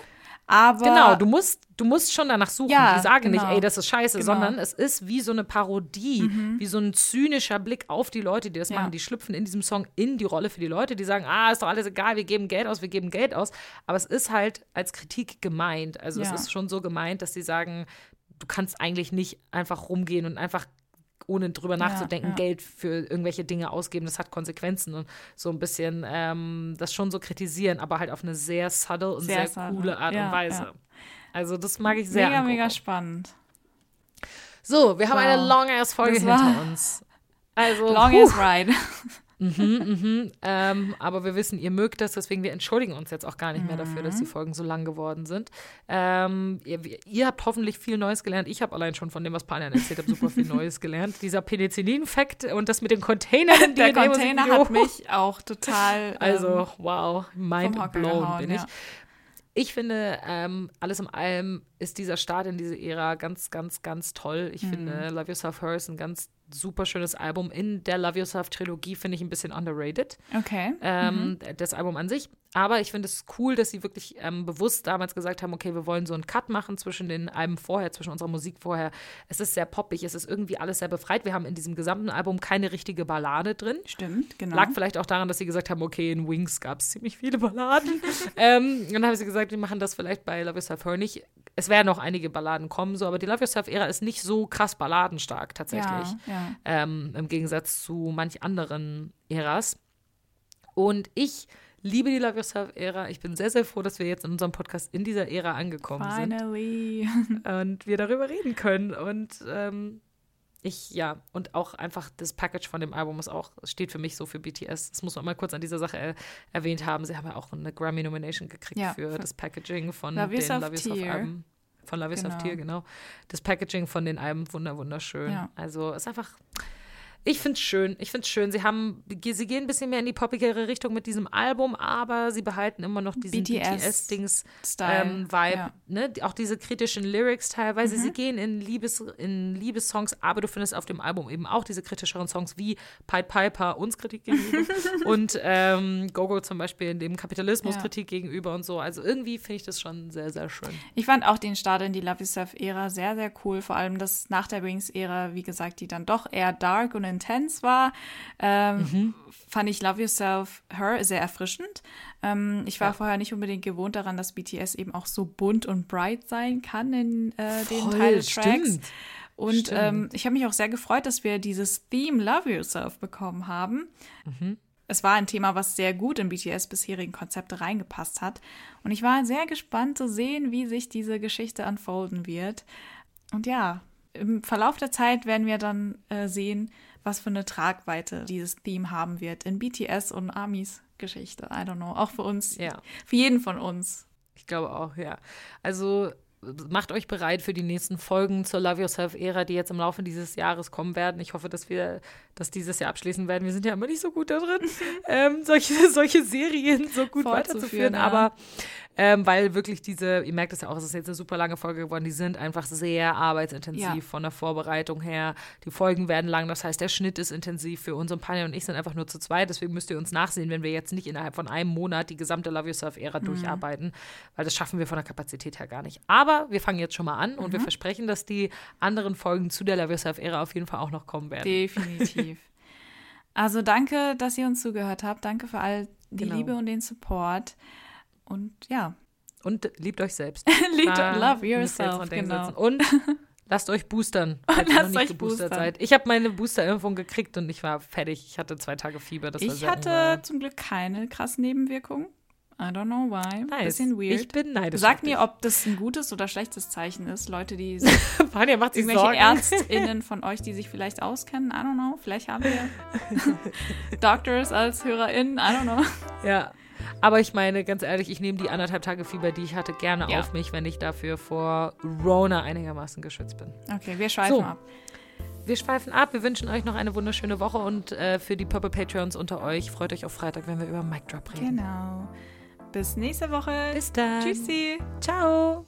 aber. Genau, du musst, du musst schon danach suchen. Ja, die sagen genau. nicht, ey, das ist scheiße, Genau. Mhm. sondern es ist wie so eine Parodie, wie so ein zynischer Blick auf die Leute, die das Ja. machen. Die schlüpfen in diesem Song in die Rolle für die Leute, die sagen, ah, ist doch alles egal, wir geben Geld aus, wir geben Geld aus. Aber es ist halt als Kritik gemeint. Also Ja. es ist schon so gemeint, dass sie sagen, du kannst eigentlich nicht einfach rumgehen und einfach ohne drüber nachzudenken, ja. Geld für irgendwelche Dinge ausgeben, das hat Konsequenzen und so ein bisschen ähm, das schon so kritisieren, aber halt auf eine sehr subtle und Sehr sehr, coole Art Ja, und Weise. ja. Also das mag ich sehr. mega, an mega spannend. So, wir haben Wow. eine long ass Folge hinter uns. Also, Long puh, as ride. ähm, aber wir wissen, ihr mögt das, deswegen wir entschuldigen uns jetzt auch gar nicht mehr dafür, Mhm. dass die Folgen so lang geworden sind. Ähm, ihr, ihr habt hoffentlich viel Neues gelernt. Ich habe allein schon von dem, was Palian erzählt hat, super viel Neues gelernt. Dieser Penicillin-Fakt und das mit den Containern. die Der Container hat mich auch total. ähm, Also, wow, mind blown gehauen, bin ich. ja. Ich finde, ähm, alles in allem ist dieser Start in diese Ära ganz, ganz, ganz toll. Ich Mhm. finde, Love Yourself Her ist ein ganz super schönes Album. In der Love Yourself Trilogie finde ich ein bisschen underrated, Okay. ähm, das Album an sich. Aber ich finde es cool, dass sie wirklich ähm, bewusst damals gesagt haben, okay, wir wollen so einen Cut machen zwischen den Alben vorher, zwischen unserer Musik vorher. Es ist sehr poppig, es ist irgendwie alles sehr befreit. Wir haben in diesem gesamten Album keine richtige Ballade drin. Stimmt, genau. Lag vielleicht auch daran, dass sie gesagt haben, okay, in Wings gab es ziemlich viele Balladen. ähm, dann haben sie gesagt, wir machen das vielleicht bei Love Yourself Her nicht. Es werden noch einige Balladen kommen, so, aber die Love Yourself-Ära ist nicht so krass balladenstark tatsächlich. Ja, ja. Ähm, Im Gegensatz zu manch anderen Äras. Und ich liebe die Love Yourself-Ära. Ich bin sehr, sehr froh, dass wir jetzt in unserem Podcast in dieser Ära angekommen sind Finally. und wir darüber reden können. Und ähm, ich, ja, und auch einfach das Package von dem Album ist auch, steht für mich so für BTS. Das muss man mal kurz an dieser Sache äh, erwähnt haben. Sie haben ja auch eine Grammy-Nomination gekriegt Ja, für für- das Packaging von Love den Love Yourself Tear. Alben. Von Love Yourself Genau. Tear, genau. Das Packaging von den Alben, wunder, wunderschön. Ja. Also ist einfach. Ich finde es schön. Ich finde es schön. Sie haben, sie gehen ein bisschen mehr in die poppigere Richtung mit diesem Album, aber sie behalten immer noch diesen BTS BTS-Dings Style, ähm, ja. ne? Auch diese kritischen Lyrics teilweise. Sie gehen in, Liebes, in Liebessongs, aber du findest auf dem Album eben auch diese kritischeren Songs wie Pied Piper uns Kritik gegenüber und ähm, Gogo zum Beispiel in dem Kapitalismus Ja. Kritik gegenüber und so. Also irgendwie finde ich das schon sehr, sehr schön. Ich fand auch den Start in die Love Yourself-Ära sehr, sehr cool. Vor allem das nach der Wings-Ära, wie gesagt, die dann doch eher dark und in intens war, ähm, Mhm. fand ich Love Yourself Her sehr erfrischend. Ähm, ich war vorher nicht unbedingt gewohnt daran, dass BTS eben auch so bunt und bright sein kann in äh, den Title-Tracks. stimmt. Und ähm, ich habe mich auch sehr gefreut, dass wir dieses Theme Love Yourself bekommen haben. Mhm. Es war ein Thema, was sehr gut in BTS bisherigen Konzepte reingepasst hat. Und ich war sehr gespannt zu sehen, wie sich diese Geschichte unfolden wird. Und ja, im Verlauf der Zeit werden wir dann äh, sehen, was für eine Tragweite dieses Theme haben wird in BTS und Amis Geschichte. I don't know. Auch für uns. Ja. Für jeden von uns. Ich glaube auch, ja. Also macht euch bereit für die nächsten Folgen zur Love Yourself-Ära, die jetzt im Laufe dieses Jahres kommen werden. Ich hoffe, dass wir das dieses Jahr abschließen werden. Wir sind ja immer nicht so gut da drin, ähm, solche, solche Serien so gut weiterzuführen. ja. Aber ähm, weil wirklich diese, ihr merkt es ja auch, es ist jetzt eine super lange Folge geworden, die sind einfach sehr arbeitsintensiv Ja. von der Vorbereitung her. Die Folgen werden lang, das heißt, der Schnitt ist intensiv für uns und Panja und ich sind einfach nur zu zweit. Deswegen müsst ihr uns nachsehen, wenn wir jetzt nicht innerhalb von einem Monat die gesamte Love Yourself-Ära Mhm. durcharbeiten, weil das schaffen wir von der Kapazität her gar nicht. Aber wir fangen jetzt schon mal an und Mhm. wir versprechen, dass die anderen Folgen zu der Love Yourself-Ära auf jeden Fall auch noch kommen werden. Definitiv. Also danke, dass ihr uns zugehört habt. Danke für all die Genau. Liebe und den Support. Und ja, Und liebt euch selbst. Liebt- love yourself, genau. Und lasst euch boostern, falls ihr noch Lasst nicht euch geboostert boostern. seid. Ich habe meine Boosterimpfung gekriegt und ich war fertig. Ich hatte zwei Tage Fieber. Das war ich hatte ungeil. zum Glück keine krassen Nebenwirkungen. I don't know why. Nice. Bisschen weird. Ich bin neidisch. Sagt auf mir, ob das ein gutes oder schlechtes Zeichen ist. Leute, die Vanya macht sich irgendwelche Sorgen. ÄrztInnen von euch, die sich vielleicht auskennen. I don't know. Vielleicht haben wir Doctors als HörerInnen. I don't know. Ja. Aber ich meine, ganz ehrlich, ich nehme die anderthalb Tage Fieber, die ich hatte, gerne Ja. auf mich, wenn ich dafür vor Rona einigermaßen geschützt bin. Okay, wir schweifen So. ab. Wir schweifen ab. Wir wünschen euch noch eine wunderschöne Woche und äh, für die Purple Patreons unter euch freut euch auf Freitag, wenn wir über Mic Drop reden. Genau. Bis nächste Woche. Bis dann. Tschüssi. Ciao.